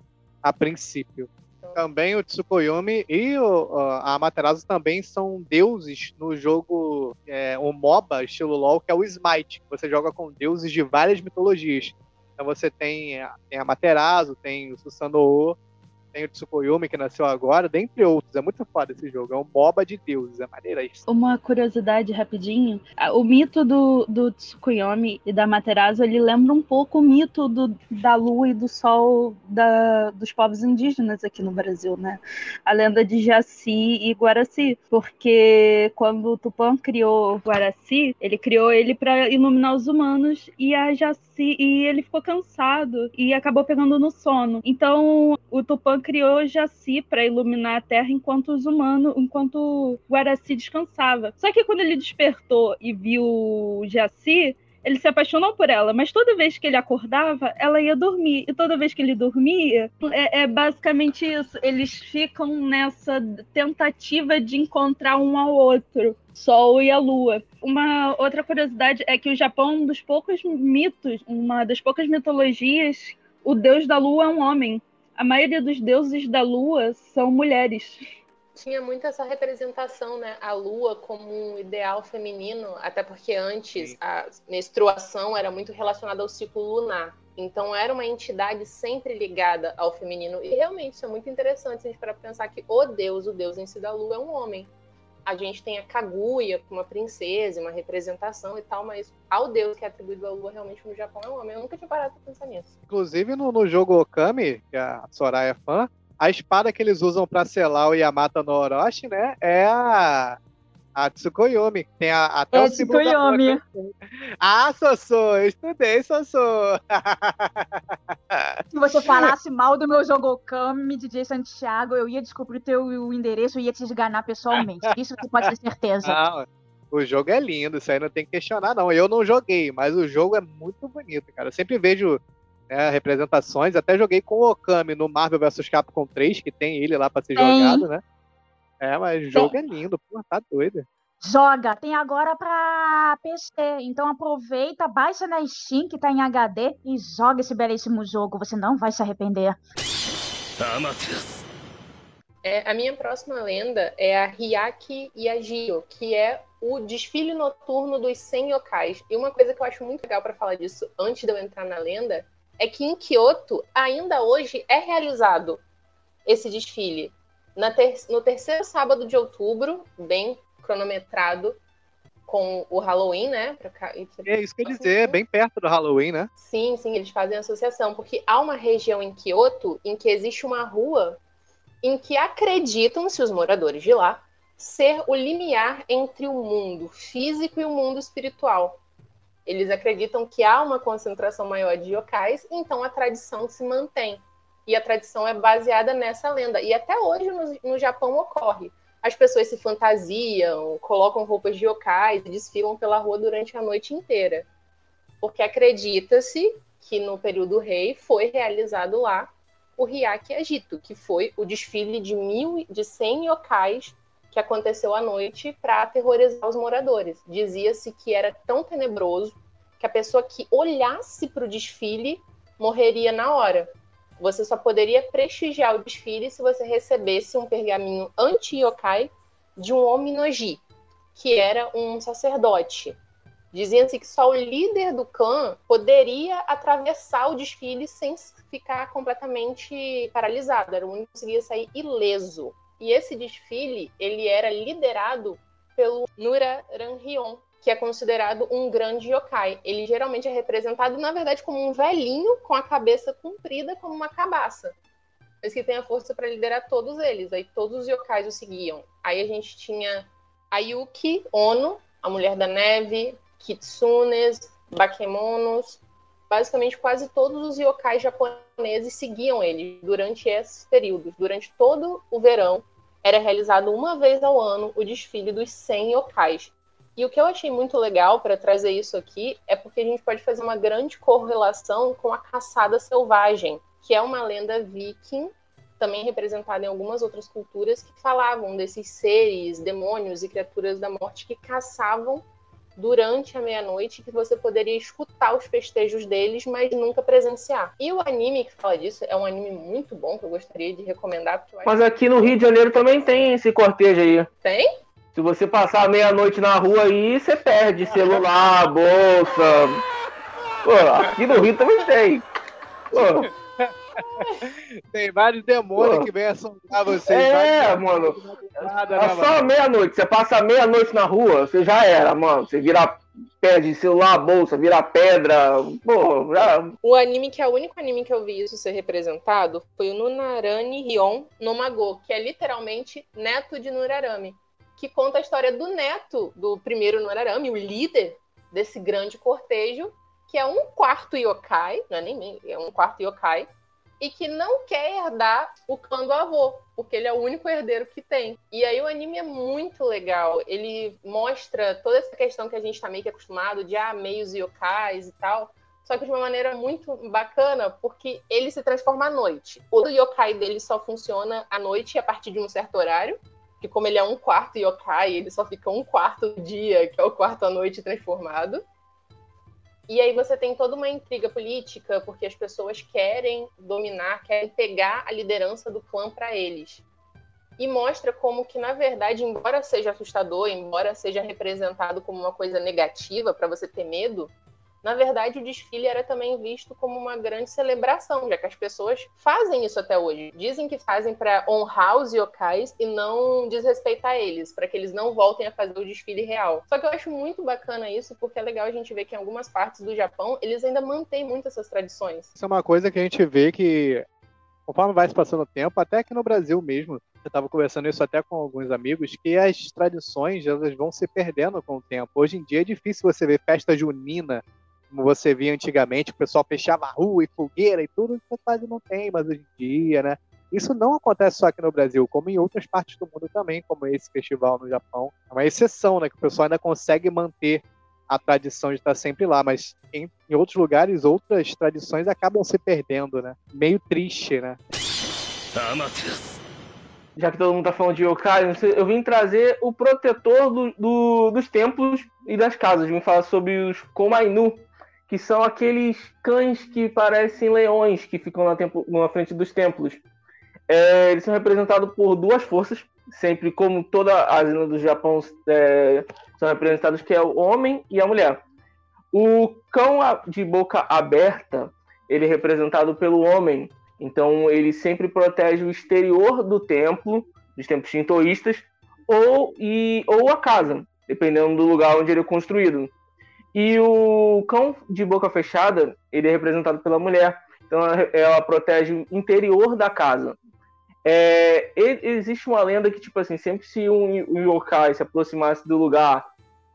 a princípio. Também o Tsukuyomi e o, a Amaterasu também são deuses no jogo, é, o MOBA, estilo LoL, que é o Smite. Você joga com deuses de várias mitologias. Então você tem, tem a Amaterasu, tem o Susanoo, tem o Tsukuyomi, que nasceu agora, dentre outros. É muito foda esse jogo. É um MOBA de deuses, é maneira isso. Uma curiosidade rapidinho. O mito do, do Tsukuyomi e da Materazo, ele lembra um pouco o mito do, da lua e do sol da, dos povos indígenas aqui no Brasil, né? A lenda de Jaci e Guaraci. Porque quando o Tupã criou Guaraci, ele criou ele para iluminar os humanos e a Jaci e ele ficou cansado e acabou pegando no sono. Então o Tupã criou Jaci para iluminar a Terra enquanto os humanos, enquanto Guaraci descansava. Só que quando ele despertou e viu Jaci, Eles se apaixonam por ela, mas toda vez que ele acordava, ela ia dormir. E toda vez que ele dormia, é, é basicamente isso. Eles ficam nessa tentativa de encontrar um ao outro. Sol e a Lua. Uma outra curiosidade é que o Japão é um dos poucos mitos, uma das poucas mitologias, o deus da Lua é um homem. A maioria dos deuses da Lua são mulheres tinha muito essa representação, né? A lua como um ideal feminino, até porque antes Sim. a menstruação era muito relacionada ao ciclo lunar. Então era uma entidade sempre ligada ao feminino. E realmente isso é muito interessante a gente para pensar que o deus, o deus em si da lua é um homem. A gente tem a Kaguya, uma princesa, uma representação e tal, mas ao deus que é atribuído à lua realmente no Japão é um homem. Eu nunca tinha parado para pensar nisso. Inclusive no, no jogo Okami, que a Soraya é fã, a espada que eles usam para selar o Yamato no Orochi, né? É a. A Tsukuyomi. Tem a, até é o Tsukuyomi. Ah, Sossô, eu estudei, Sossô. *laughs* Se você falasse mal do meu jogo Okami, DJ Santiago, eu ia descobrir teu endereço e ia te esganar pessoalmente. Isso você pode ter certeza. Não, o jogo é lindo, isso aí não tem que questionar, não. Eu não joguei, mas o jogo é muito bonito, cara. Eu sempre vejo né, representações. Até joguei com o Okami no Marvel vs Capcom 3, que tem ele lá pra ser tem. jogado, né? É, mas o jogo é lindo, pô, tá doido. Joga, tem agora pra PC. Então aproveita, baixa na Steam, que tá em HD, e joga esse belíssimo jogo. Você não vai se arrepender. É, a minha próxima lenda é a Hyaki Yagio, que é o desfile noturno dos 100 yokais. E uma coisa que eu acho muito legal para falar disso antes de eu entrar na lenda é que em Kyoto, ainda hoje, é realizado esse desfile. Ter no terceiro sábado de outubro, bem cronometrado, com o Halloween, né? Pra... É isso que eu ia dizer, bem perto do Halloween, né? Sim, sim, eles fazem associação, porque há uma região em Kyoto em que existe uma rua em que acreditam-se os moradores de lá ser o limiar entre o mundo físico e o mundo espiritual. Eles acreditam que há uma concentração maior de yokais, então a tradição se mantém. E a tradição é baseada nessa lenda. E até hoje no, no Japão ocorre. As pessoas se fantasiam, colocam roupas de yokais, desfilam pela rua durante a noite inteira. Porque acredita-se que no período rei foi realizado lá o Hyaki Agito, que foi o desfile de mil, de 100 yokais que aconteceu à noite para aterrorizar os moradores. Dizia-se que era tão tenebroso que a pessoa que olhasse para o desfile morreria na hora. Você só poderia prestigiar o desfile se você recebesse um pergaminho anti-yokai de um Ominoji, que era um sacerdote. Dizia-se que só o líder do clã poderia atravessar o desfile sem ficar completamente paralisado. Era o único que conseguia sair ileso. E esse desfile, ele era liderado pelo Nura Ranryon, que é considerado um grande yokai. Ele geralmente é representado, na verdade, como um velhinho com a cabeça comprida como uma cabaça. Mas que tem a força para liderar todos eles. Aí todos os yokais o seguiam. Aí a gente tinha Ayuki Ono, a Mulher da Neve, Kitsunes, Bakemonos, basicamente quase todos os yokais japoneses seguiam ele durante esses períodos. Durante todo o verão, era realizado uma vez ao ano o desfile dos 100 yokais. E o que eu achei muito legal para trazer isso aqui é porque a gente pode fazer uma grande correlação com a caçada selvagem, que é uma lenda viking, também representada em algumas outras culturas, que falavam desses seres, demônios e criaturas da morte que caçavam durante a meia-noite que você poderia escutar os festejos deles, mas nunca presenciar. E o anime que fala disso é um anime muito bom que eu gostaria de recomendar. Mas aqui no Rio de Janeiro também tem esse cortejo aí. Tem? Se você passar meia-noite na rua aí, você perde celular, bolsa. Pô, aqui no Rio também tem. Pô. Tem vários demônios Pô. que vêm assombrar você. É, mano. Nada, é só meia-noite. Você passa meia-noite na rua, você já era, mano. Você vira perde celular, bolsa, vira pedra. Pô, já... O anime que é o único anime que eu vi isso ser representado foi o Nunarani Ryon no Mago, que é literalmente neto de Nurarame, que conta a história do neto do primeiro Nurarame, o líder desse grande cortejo, que é um quarto yokai, não é nem é um quarto yokai, e que não quer herdar o clã do avô, porque ele é o único herdeiro que tem. E aí o anime é muito legal. Ele mostra toda essa questão que a gente tá meio que acostumado de ah, meios yokais e tal. Só que de uma maneira muito bacana, porque ele se transforma à noite. O yokai dele só funciona à noite a partir de um certo horário. Que como ele é um quarto yokai, ele só fica um quarto dia, que é o quarto à noite transformado. E aí você tem toda uma intriga política, porque as pessoas querem dominar, querem pegar a liderança do clã para eles. E mostra como que, na verdade, embora seja assustador, embora seja representado como uma coisa negativa para você ter medo, na verdade, o desfile era também visto como uma grande celebração, já que as pessoas fazem isso até hoje. Dizem que fazem para honrar os yokais e não desrespeitar eles, para que eles não voltem a fazer o desfile real. Só que eu acho muito bacana isso, porque é legal a gente ver que em algumas partes do Japão eles ainda mantêm muito essas tradições. Isso é uma coisa que a gente vê que conforme vai se passando o tempo, até aqui no Brasil mesmo, eu estava conversando isso até com alguns amigos, que as tradições elas vão se perdendo com o tempo. Hoje em dia é difícil você ver festa junina como você via antigamente, o pessoal fechava a rua e fogueira e tudo, isso quase não tem mais hoje em dia, né? Isso não acontece só aqui no Brasil, como em outras partes do mundo também, como esse festival no Japão. É uma exceção, né? Que o pessoal ainda consegue manter a tradição de estar sempre lá, mas em, em outros lugares, outras tradições acabam se perdendo, né? Meio triste, né? Já que todo mundo tá falando de yokai, eu vim trazer o protetor do, do, dos templos e das casas. Vim falar sobre os Komainu, que são aqueles cães que parecem leões que ficam na, na frente dos templos. É, eles são representados por duas forças, sempre como toda a ilha do Japão é, são representados, que é o homem e a mulher. O cão de boca aberta, ele é representado pelo homem, então ele sempre protege o exterior do templo, dos templos shintoístas, ou, e, ou a casa, dependendo do lugar onde ele é construído. E o cão de boca fechada, ele é representado pela mulher. Então ela, protege o interior da casa. É, existe uma lenda que, tipo assim, sempre se um, um yokai se aproximasse do lugar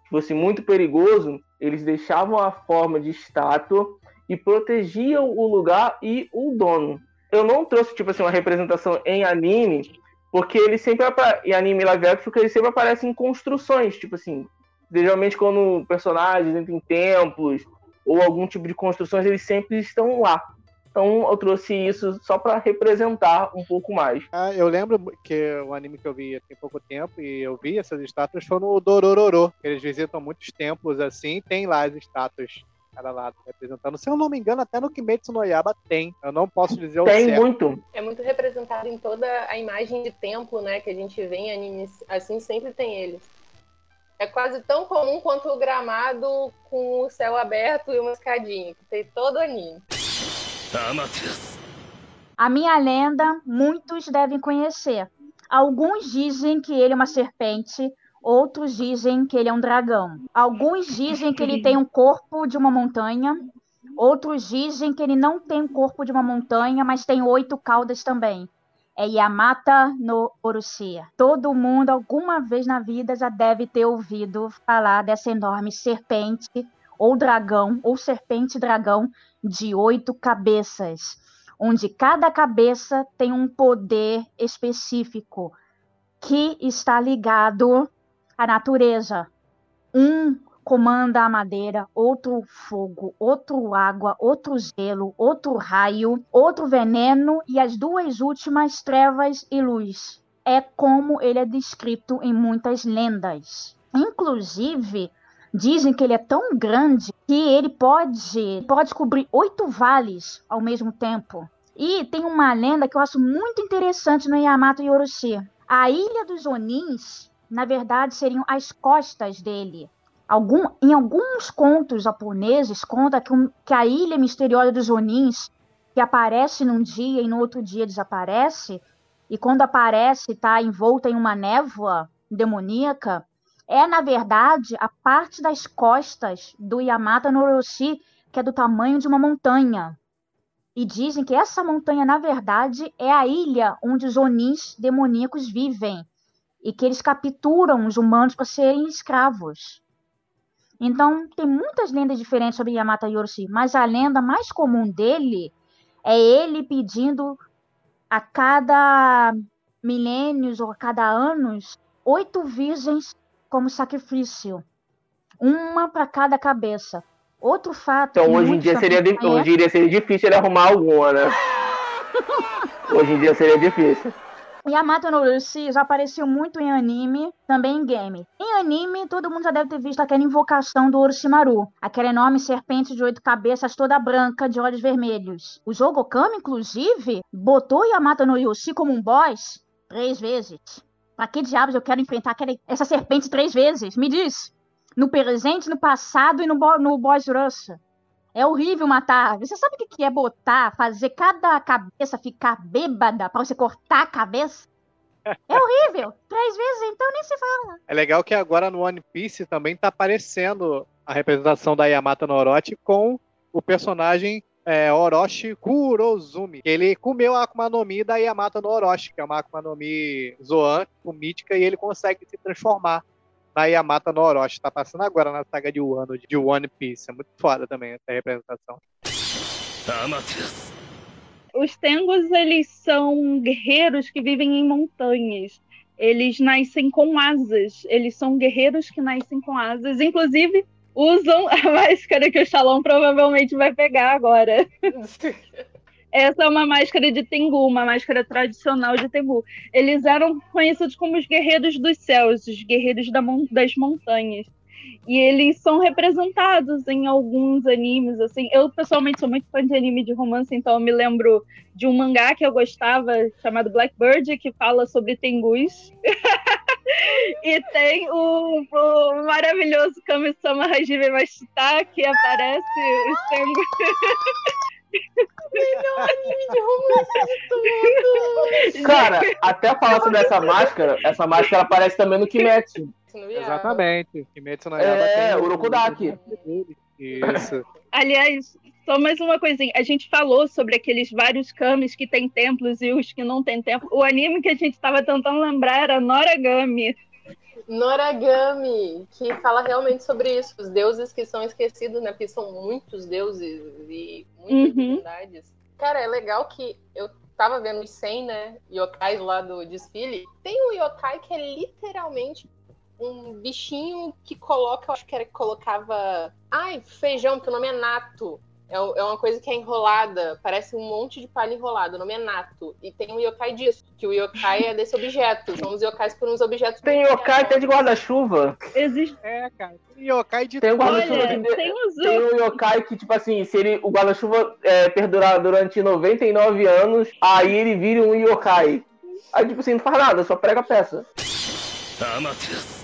fosse muito perigoso, eles deixavam a forma de estátua e protegiam o lugar e o dono. Eu não trouxe, tipo assim, uma representação em anime, porque ele sempre, em anime live action, porque ele sempre aparece em construções, tipo assim, geralmente quando personagens entram em templos ou algum tipo de construções, eles sempre estão lá. Então eu trouxe isso só para representar um pouco mais. Ah, eu lembro que o anime que eu vi tem pouco tempo e eu vi essas estátuas foi no Dorororo. Eles visitam muitos templos assim, tem lá as estátuas cada lado representando. Se eu não me engano, até no Kimetsu no Yaba tem. Eu não posso dizer o Tem certo. muito. É muito representado em toda a imagem de templo, né, que a gente vê em animes assim, sempre tem eles. É quase tão comum quanto o gramado com o céu aberto e uma escadinha, que tem todo anime. A minha lenda, muitos devem conhecer. Alguns dizem que ele é uma serpente, outros dizem que ele é um dragão. Alguns dizem que ele tem um corpo de uma montanha, outros dizem que ele não tem um corpo de uma montanha, mas tem oito caudas também é Yamata no Orochi. Todo mundo, alguma vez na vida, já deve ter ouvido falar dessa enorme serpente, ou dragão, ou serpente-dragão de oito cabeças, onde cada cabeça tem um poder específico que está ligado à natureza. Um comanda a madeira, outro fogo, outro água, outro gelo, outro raio, outro veneno e as duas últimas trevas e luz. É como ele é descrito em muitas lendas. Inclusive, dizem que ele é tão grande que ele pode, pode cobrir oito vales ao mesmo tempo. E tem uma lenda que eu acho muito interessante no Yamato Yoroshi. A ilha dos Onins, na verdade, seriam as costas dele. Algum, em alguns contos japoneses, conta que, um, que a ilha misteriosa dos Onins, que aparece num dia e no outro dia desaparece, e quando aparece está envolta em uma névoa demoníaca, é, na verdade, a parte das costas do Yamata Noroshi, que é do tamanho de uma montanha. E dizem que essa montanha, na verdade, é a ilha onde os Onins demoníacos vivem, e que eles capturam os humanos para serem escravos. Então, tem muitas lendas diferentes sobre Yamata Yoroshi, mas a lenda mais comum dele É ele pedindo a cada milênios ou a cada anos oito virgens como sacrifício, uma para cada cabeça. Outro fato. Então hoje em dia seria, de, hoje em dia seria difícil ele arrumar alguma, né? *laughs* hoje em dia seria difícil. Yamato no Lucy já apareceu muito em anime, também em game. Em anime, todo mundo já deve ter visto aquela invocação do Orochimaru, aquela enorme serpente de oito cabeças toda branca de olhos vermelhos. O jogo Kami, inclusive, botou Yamato no Yoshi como um boss três vezes. Pra que diabos eu quero enfrentar aquela, essa serpente três vezes? Me diz. No presente, no passado e no, no boss rush. É horrível matar. Você sabe o que é botar, fazer cada cabeça ficar bêbada para você cortar a cabeça? É horrível. *laughs* Três vezes, então nem se fala. É legal que agora no One Piece também tá aparecendo a representação da Yamato no Orochi com o personagem é, Orochi Kurozumi. Ele comeu a Akuma no Mi da Yamato no Orochi, que é uma Akuma no Mi Zoan, mítica, e ele consegue se transformar na Yamata no Orochi. Tá passando agora na saga de Wano de One Piece. É muito foda também essa representação. Os Tengus, eles são guerreiros que vivem em montanhas. Eles nascem com asas. Eles são guerreiros que nascem com asas. Inclusive, usam *laughs* a máscara que o Shalom provavelmente vai pegar agora. *laughs* Essa é uma máscara de Tengu, uma máscara tradicional de Tengu. Eles eram conhecidos como os guerreiros dos céus, os guerreiros da mon das montanhas. E eles são representados em alguns animes, assim. Eu, pessoalmente, sou muito fã de anime de romance, então eu me lembro de um mangá que eu gostava, chamado Blackbird, que fala sobre Tengus. *laughs* e tem o, o maravilhoso Kami-sama Hajime Mashita, que aparece os Tengus... *laughs* Melhor anime de romance de tudo. Cara, até falar sobre essa máscara, essa máscara aparece também no Kimetsu. Exatamente. Kimetsu no Yaba É, o Urokudaki. Isso. Aliás, só mais uma coisinha. A gente falou sobre aqueles vários kamis que tem templos e os que não tem templo. O anime que a gente estava tentando lembrar era Noragami. Noragami, que fala realmente sobre isso, os deuses que são esquecidos, né? Porque são muitos deuses e muitas uhum. divindades. Cara, é legal que eu tava vendo os 100, né, yokais lá do desfile. Tem um yokai que é literalmente um bichinho que coloca, acho que era que colocava, ai, feijão, que o nome é nato. É, é uma coisa que é enrolada, parece um monte de palha enrolada. O nome é Nato. E tem um yokai disso, que o yokai é desse objeto. São os yokais por uns objetos. Tem yokai até de guarda-chuva. Existe. É, cara. Tem yokai de tem um guarda-chuva que... tem, tem um yokai que, tipo assim, se ele, o guarda-chuva é, perdurar durante 99 anos, aí ele vira um yokai. Aí, tipo assim, não faz nada, só prega a peça. Amaterasu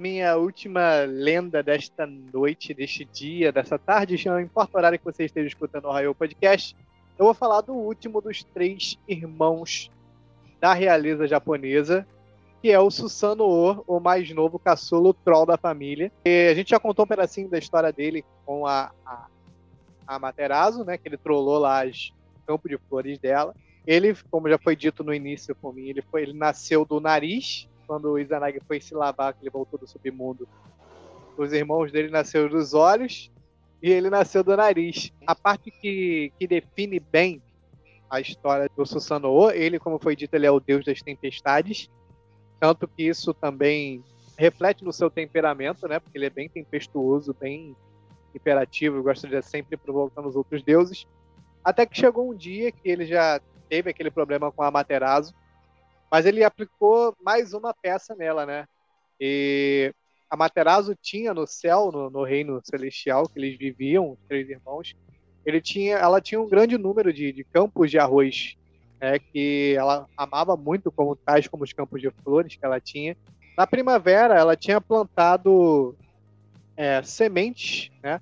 minha última lenda desta noite, deste dia, dessa tarde, não importa o horário que você esteja escutando o Raio Podcast, eu vou falar do último dos três irmãos da realeza japonesa, que é o Susanoo, o mais novo caçulo troll da família. E a gente já contou um pedacinho da história dele com a, a, a Materazo, né, que ele trollou lá os campos de flores dela. Ele, como já foi dito no início por mim, ele, foi, ele nasceu do nariz quando o Izanagi foi se lavar, que ele voltou do submundo, os irmãos dele nasceram dos olhos e ele nasceu do nariz. A parte que, que define bem a história do Susanoo, ele, como foi dito, ele é o deus das tempestades, tanto que isso também reflete no seu temperamento, né? Porque ele é bem tempestuoso, bem imperativo, gosta de sempre provocando os outros deuses. Até que chegou um dia que ele já teve aquele problema com a Materazo, mas ele aplicou mais uma peça nela, né? E a Materazo tinha no céu, no, no, reino celestial que eles viviam, os três irmãos, ele tinha, ela tinha um grande número de, de campos de arroz, né, que ela amava muito, como tais como os campos de flores que ela tinha. Na primavera, ela tinha plantado é, sementes, né?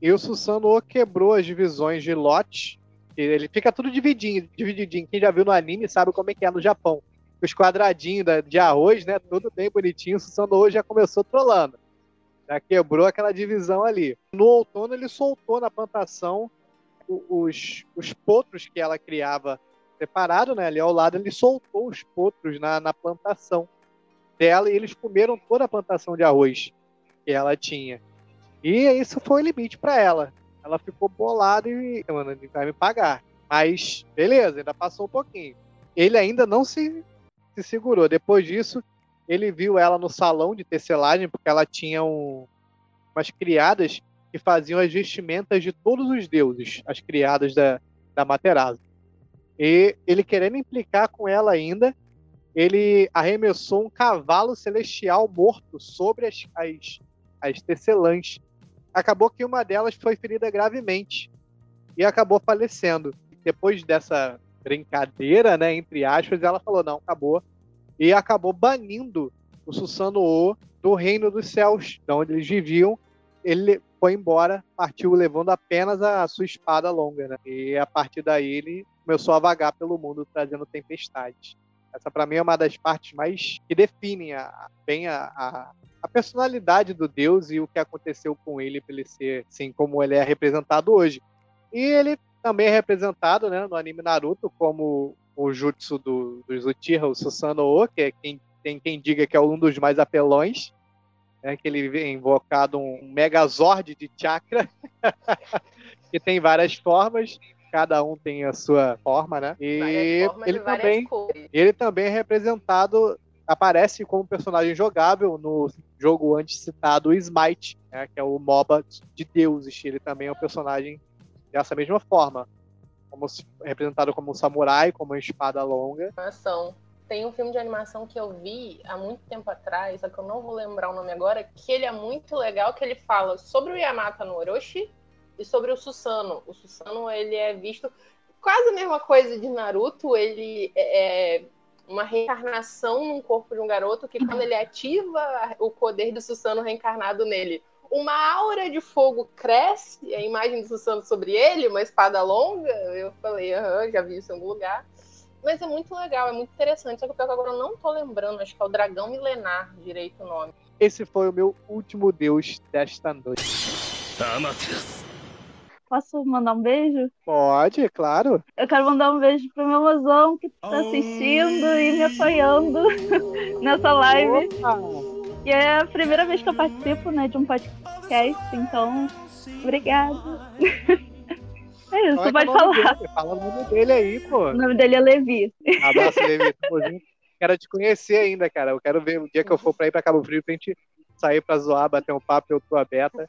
E o Susanoo quebrou as divisões de lotes. Ele fica tudo dividinho, divididinho. Quem já viu no anime sabe como é que é no Japão os quadradinhos de arroz, né? Tudo bem bonitinho. O Susanoo já começou trolando. Já quebrou aquela divisão ali. No outono, ele soltou na plantação os, os potros que ela criava separado, né? Ali ao lado, ele soltou os potros na, na plantação dela e eles comeram toda a plantação de arroz que ela tinha. E isso foi o limite para ela. Ela ficou bolada e, mano, ele vai me pagar. Mas, beleza, ainda passou um pouquinho. Ele ainda não se, se segurou. Depois disso, ele viu ela no salão de tecelagem, porque ela tinha um, umas criadas que faziam as vestimentas de todos os deuses, as criadas da, da Materazo. E ele querendo implicar com ela ainda, ele arremessou um cavalo celestial morto sobre as, as, as tecelãs. Acabou que uma delas foi ferida gravemente e acabou falecendo. Depois dessa brincadeira, né, entre aspas, ela falou: não, acabou. E acabou banindo o Susano-O do reino dos céus, de onde eles viviam. Ele foi embora, partiu levando apenas a sua espada longa, né? E a partir daí ele começou a vagar pelo mundo trazendo tempestades. Essa para mim é uma das partes mais que definem bem a, a, a, personalidade do deus e o que aconteceu com ele para ele ser assim como ele é representado hoje. E ele também é representado né, no anime Naruto como o jutsu do, do Uchiha, o Susanoo, que é quem tem quem diga que é um dos mais apelões, né, que ele vem invocado um Megazord de chakra, *laughs* que tem várias formas, cada um tem a sua forma, né? E ele também, ele também é representado, aparece como personagem jogável no jogo antes citado Smite, né, que é o MOBA de deuses. Ele também é um personagem dessa mesma forma, como representado como um samurai, com uma espada longa. Ação. Tem um filme de animação que eu vi há muito tempo atrás, só que eu não vou lembrar o nome agora, que ele é muito legal, que ele fala sobre o Yamata no Orochi e sobre o Susano. O Susano, ele é visto quase a mesma coisa de Naruto, ele é, é uma reencarnação num corpo de um garoto que quando ele ativa o poder do Susano reencarnado nele, uma aura de fogo cresce, a imagem do Susano sobre ele, uma espada longa, eu falei, aham, já vi isso em algum lugar. Mas é muito legal, é muito interessante. Só que agora eu não tô lembrando, acho que é o Dragão Milenar, direito o nome. Esse foi o meu último deus desta noite. Posso mandar um beijo? Pode, claro. Eu quero mandar um beijo pro meu mozão que tá assistindo e me apoiando *laughs* nessa live. Opa. E é a primeira vez que eu participo né, de um podcast, então, obrigada. *laughs* É isso, é pode falar. Dele? Fala o nome dele aí, pô. O nome dele é Levi. Abraço, Levi. *laughs* Quero te conhecer ainda, cara. Eu quero ver o dia que eu for pra ir pra Cabo Frio pra gente sair pra zoar, bater um papo, eu tô aberta.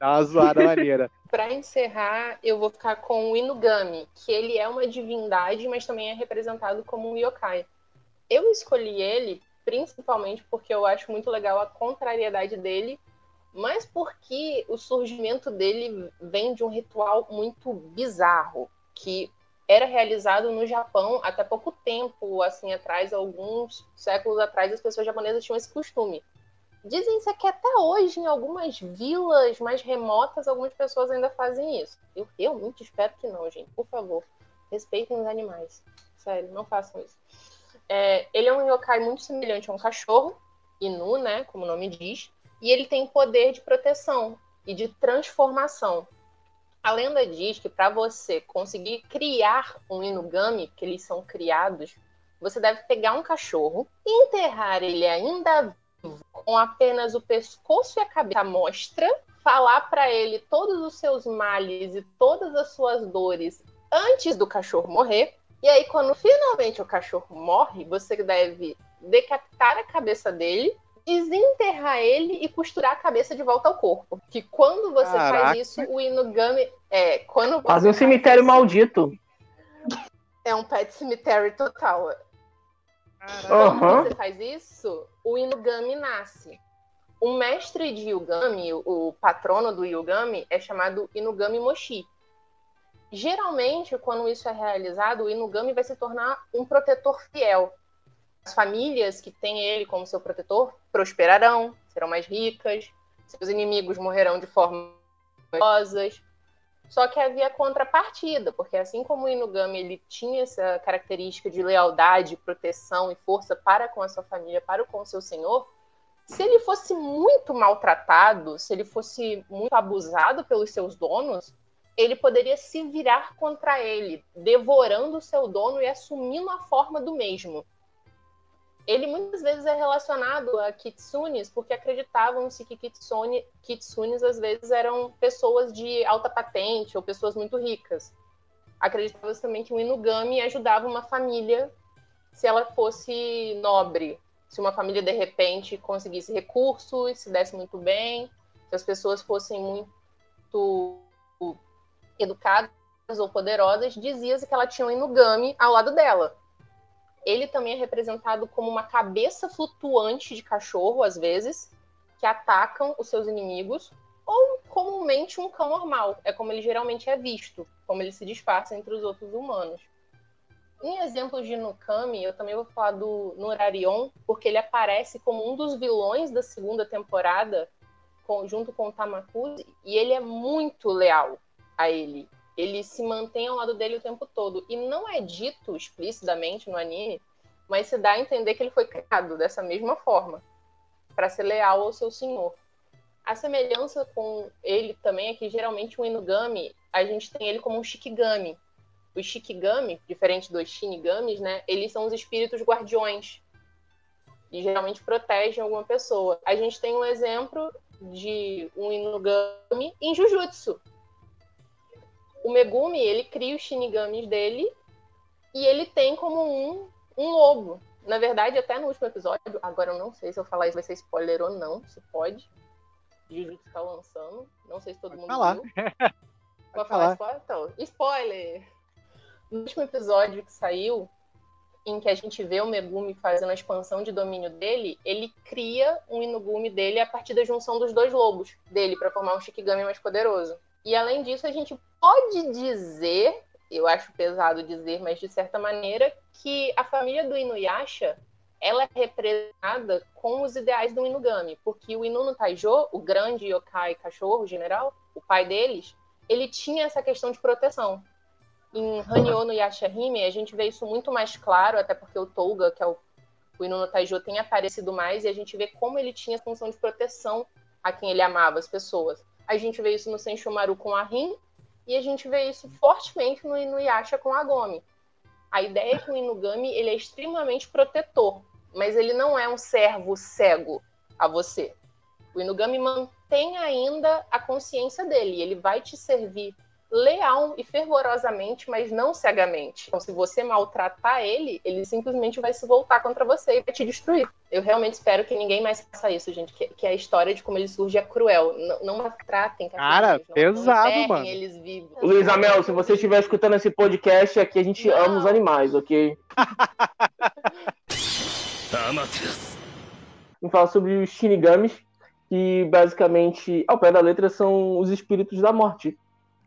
Dá uma zoada maneira. *laughs* Pra encerrar, eu vou ficar com o Inugami, que ele é uma divindade, mas também é representado como um yokai. Eu escolhi ele principalmente porque eu acho muito legal a contrariedade dele mas porque o surgimento dele vem de um ritual muito bizarro, que era realizado no Japão até pouco tempo, assim, atrás, alguns séculos atrás, as pessoas japonesas tinham esse costume. Dizem-se que até hoje, em algumas vilas mais remotas, algumas pessoas ainda fazem isso. Eu realmente espero que não, gente. Por favor, respeitem os animais. Sério, não façam isso. É, ele é um yokai muito semelhante a um cachorro, Inu, né, como o nome diz, e ele tem poder de proteção e de transformação. A lenda diz que para você conseguir criar um inugami, que eles são criados, você deve pegar um cachorro, enterrar ele ainda vivo, com apenas o pescoço e a cabeça à mostra, falar para ele todos os seus males e todas as suas dores antes do cachorro morrer. E aí, quando finalmente o cachorro morre, você deve decapitar a cabeça dele desenterrar ele e costurar a cabeça de volta ao corpo. Que quando você Caraca. faz isso, o Inugami. É, quando Fazer um cemitério isso, maldito. É um pet cemitério total. Uhum. Quando você faz isso, o Inugami nasce. O mestre de Yugami, o patrono do Yugami, é chamado Inugami Moshi. Geralmente, quando isso é realizado, o Inugami vai se tornar um protetor fiel. As famílias que têm ele como seu protetor prosperarão, serão mais ricas, seus inimigos morrerão de rosas. Só que havia contrapartida, porque assim como o Inugami ele tinha essa característica de lealdade, proteção e força para com a sua família, para com o seu senhor, se ele fosse muito maltratado, se ele fosse muito abusado pelos seus donos, ele poderia se virar contra ele, devorando o seu dono e assumindo a forma do mesmo ele muitas vezes é relacionado a kitsunes porque acreditavam-se que kitsune, kitsunes às vezes eram pessoas de alta patente ou pessoas muito ricas. acreditava-se também que o Inugami ajudava uma família se ela fosse nobre. Se uma família, de repente, conseguisse recursos, se desse muito bem, se as pessoas fossem muito educadas ou poderosas, dizia-se que ela tinha um Inugami ao lado dela. Ele também é representado como uma cabeça flutuante de cachorro, às vezes, que atacam os seus inimigos, ou comumente um cão normal. É como ele geralmente é visto, como ele se disfarça entre os outros humanos. Em exemplos de Nukami, eu também vou falar do Nurarion, porque ele aparece como um dos vilões da segunda temporada, com, junto com o Tamakuzi, e ele é muito leal a ele. Ele se mantém ao lado dele o tempo todo. E não é dito explicitamente no anime, mas se dá a entender que ele foi criado dessa mesma forma, para ser leal ao seu senhor. A semelhança com ele também é que geralmente o Inugami, a gente tem ele como um Shikigami, os Shikigami, diferente dos Shinigamis, né? Eles são os espíritos guardiões e geralmente protegem alguma pessoa. A gente tem um exemplo de um Inugami em Jujutsu. O Megumi, ele cria os Shinigamis dele e ele tem como um, um lobo. Na verdade, até no último episódio, agora eu não sei se eu falar isso vai ser spoiler ou não, se pode. Jujutsu tá lançando, não sei se todo pode mundo falar. viu. *laughs* Pode falar spoiler? Então, spoiler! No último episódio que saiu, em que a gente vê o Megumi fazendo a expansão de domínio dele, ele cria um Inugumi dele a partir da junção dos dois lobos dele para formar um Shikigami mais poderoso. E além disso, a gente pode dizer, eu acho pesado dizer, mas de certa maneira, que a família do Inuyasha ela é representada com os ideais do Inugami, porque o Inu no Taijo, o grande yokai cachorro general, o pai deles, ele tinha essa questão de proteção em Hanyo no Yashahime, a gente vê isso muito mais claro, até porque o Touga, que é o, o Inu no Taijo, tem aparecido mais, e a gente vê como ele tinha função de proteção a quem ele amava, as pessoas. A gente vê isso no Senshomaru com a Rin, e a gente vê isso fortemente no Inuyasha com a Gomi. A ideia é que o Inugami ele é extremamente protetor, mas ele não é um servo cego a você. O Inugami mantém ainda a consciência dele, ele vai te servir leal e fervorosamente, mas não cegamente. Então, se você maltratar ele, ele simplesmente vai se voltar contra você e vai te destruir. Eu realmente espero que ninguém mais faça isso, gente. Que, que a história de como ele surge é cruel. Não, não maltratem. Cara, não, pesado, não mano. eles vivos. Luiz Amel, se você estiver escutando esse podcast, aqui a gente não. ama os animais, ok? *laughs* Vamos falar sobre os Shinigamis, que basicamente, ao pé da letra, são os espíritos da morte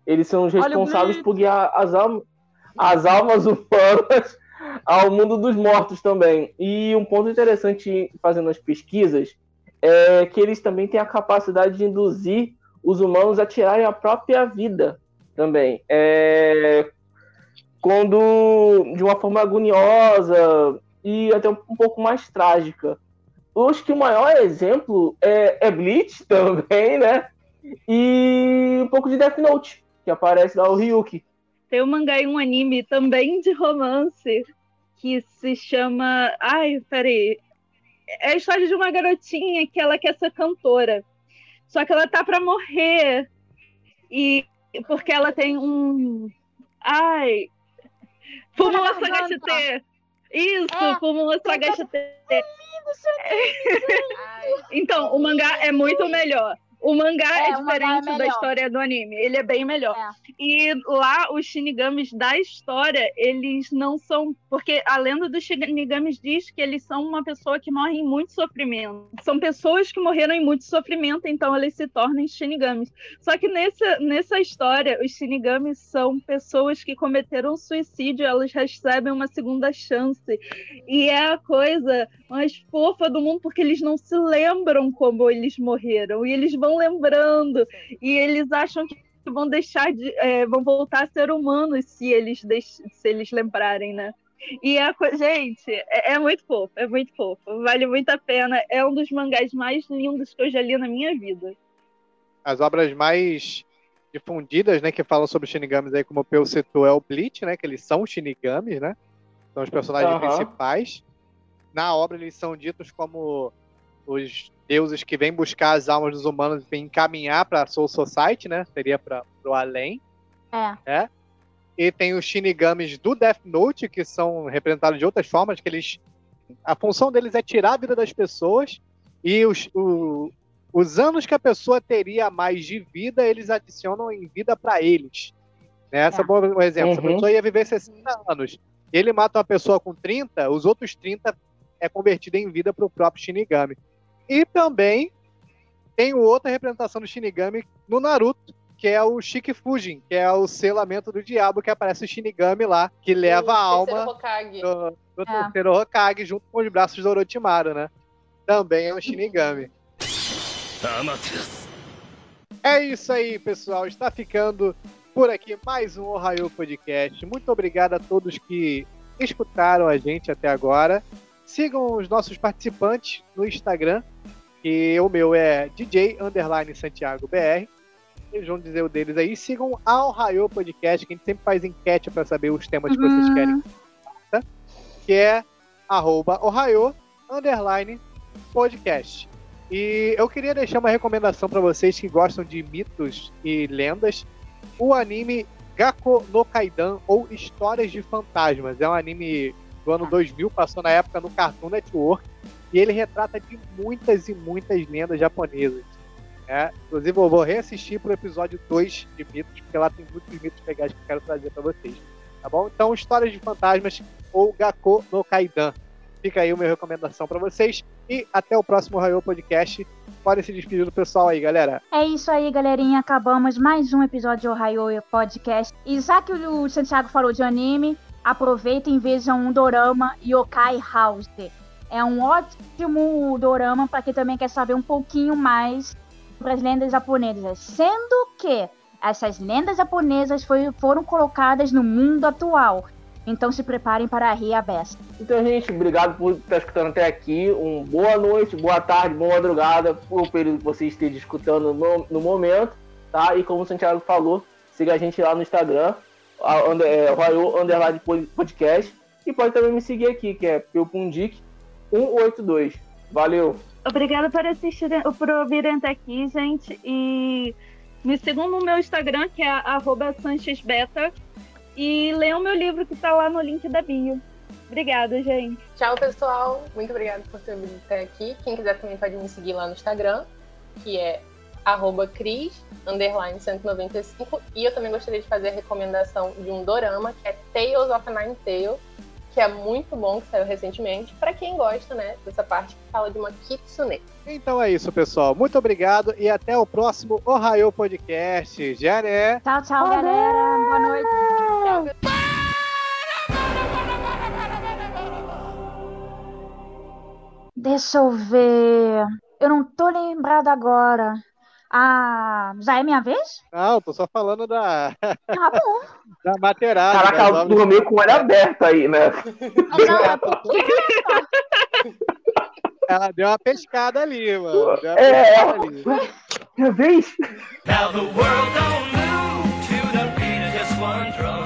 eles são os responsáveis por guiar as, almas, as almas *laughs* humanas ao mundo dos mortos também. E um ponto interessante fazendo as pesquisas é que eles também têm a capacidade de induzir os humanos a tirarem a própria vida também. É, quando de uma forma agoniosa e até um, um pouco mais trágica. Eu acho que o maior exemplo é, é Bleach também, né? E um pouco de Death Note que aparece lá o Ryuki. Tem um mangá e um anime também de romance que se chama. Ai, peraí. É a história de uma garotinha que ela quer ser cantora. Só que ela tá para morrer. E porque ela tem um. Ai. Fumula HT. Isso, é, Fumula HT. então, o mangá é muito melhor. O mangá é, é diferente mangá é da história do anime. Ele é bem melhor. É. E lá, os Shinigamis da história, eles não são. Porque a lenda dos Shinigamis diz que eles são uma pessoa que morre em muito sofrimento. São pessoas que morreram em muito sofrimento, então eles se tornam Shinigamis. Só que nessa, nessa história, os Shinigamis são pessoas que cometeram suicídio, elas recebem uma segunda chance. E é a coisa mais fofa do mundo, porque eles não se lembram como eles morreram. E eles vão vão lembrando e eles acham que vão deixar de é, vão voltar a ser humanos se eles deix, se eles lembrarem, né? E a gente, é, é, muito fofo, é muito fofo, vale muito a pena. É um dos mangás mais lindos que eu já li na minha vida. As obras mais difundidas, né, que falam sobre Shinigamis aí, como o Peu citou, é o Bleach, né, que eles são Shinigamis, né? São os personagens uhum. principais. Na obra eles são ditos como os deuses que vêm buscar as almas dos humanos e encaminhar para a Soul Society, né? Seria para o além. É. é. E tem os Shinigamis do Death Note, que são representados de outras formas, que eles. A função deles é tirar a vida das pessoas. E os, o, os anos que a pessoa teria mais de vida, eles adicionam em vida para eles. Né? Essa é. é um exemplo. Uhum. Se a pessoa ia viver 60 anos, ele mata uma pessoa com 30, os outros 30 é convertido em vida para o próprio Shinigami. E também tem outra representação do Shinigami no Naruto, que é o Shikifujin, que é o selamento do diabo que aparece o Shinigami lá, que leva o a alma Hokage. do, do é. terceiro Hokage junto com os braços do Orochimaru, né? Também é um Shinigami. É isso aí, pessoal. Está ficando por aqui mais um Ohio Podcast. Muito obrigado a todos que escutaram a gente até agora. Sigam os nossos participantes no Instagram, que o meu é DJ Underline Santiago BR. Eles vão dizer o deles aí. Sigam a Ohio Podcast, que a gente sempre faz enquete para saber os temas uhum. que vocês uhum. querem. Tá? Que é arroba Ohio Underline Podcast. E eu queria deixar uma recomendação para vocês que gostam de mitos e lendas. O anime Gakko no Kaidan, ou Histórias de Fantasmas. É um anime do ano 2000, passou na época no Cartoon Network. E ele retrata de muitas e muitas lendas japonesas. É, inclusive, eu vou reassistir pro episódio 2 de mitos, porque lá tem muitos mitos legais que eu quero trazer para vocês. Tá bom? Então, Histórias de Fantasmas ou Gakko no Kaidan. Fica aí uma recomendação para vocês. E até o próximo Raio Podcast. Podem se despedir do pessoal aí, galera. É isso aí, galerinha. Acabamos mais um episódio do Raio Podcast. E já que o Santiago falou de anime, aproveitem e vejam um dorama Yokai House. É um ótimo dorama para quem também quer saber um pouquinho mais sobre as lendas japonesas. Sendo que essas lendas japonesas foi, foram colocadas no mundo atual. Então se preparem para rir a beça. Então, gente, obrigado por estar escutando até aqui. Um boa noite, boa tarde, boa madrugada, por o período que você esteja escutando no, no momento, tá? E como o Santiago falou, siga a gente lá no Instagram, é, Royal Underline Podcast. E pode também me seguir aqui, que é Pelpundic 182. Valeu! Obrigada por assistir, por ouvirem até aqui, gente. E me sigam no meu Instagram, que é arroba sanchesbeta. E leiam meu livro que está lá no link da bio. Obrigada, gente. Tchau, pessoal. Muito obrigada por ter vindo até aqui. Quem quiser também pode me seguir lá no Instagram, que é arroba Cris, underline 195. E eu também gostaria de fazer a recomendação de um dorama, que é Tales of Nine Tails, que é muito bom, que saiu recentemente, para quem gosta, né, dessa parte que fala de uma kitsune. Então é isso, pessoal. Muito obrigado e até o próximo Ohio Podcast. Já né? Tchau, tchau, galera. Boa noite. Tchau. Deixa eu ver. Eu não tô lembrada agora. Ah, já é minha vez? Não, tô só falando da. Tá bom. *laughs* da materada. Caraca, né? ela dormiu com o olho aberto aí, né? Não, é porque. *laughs* Ela deu uma pescada ali, mano. Deu é, é. Ali. Minha vez? Now the world don't move to the beat of just one drum.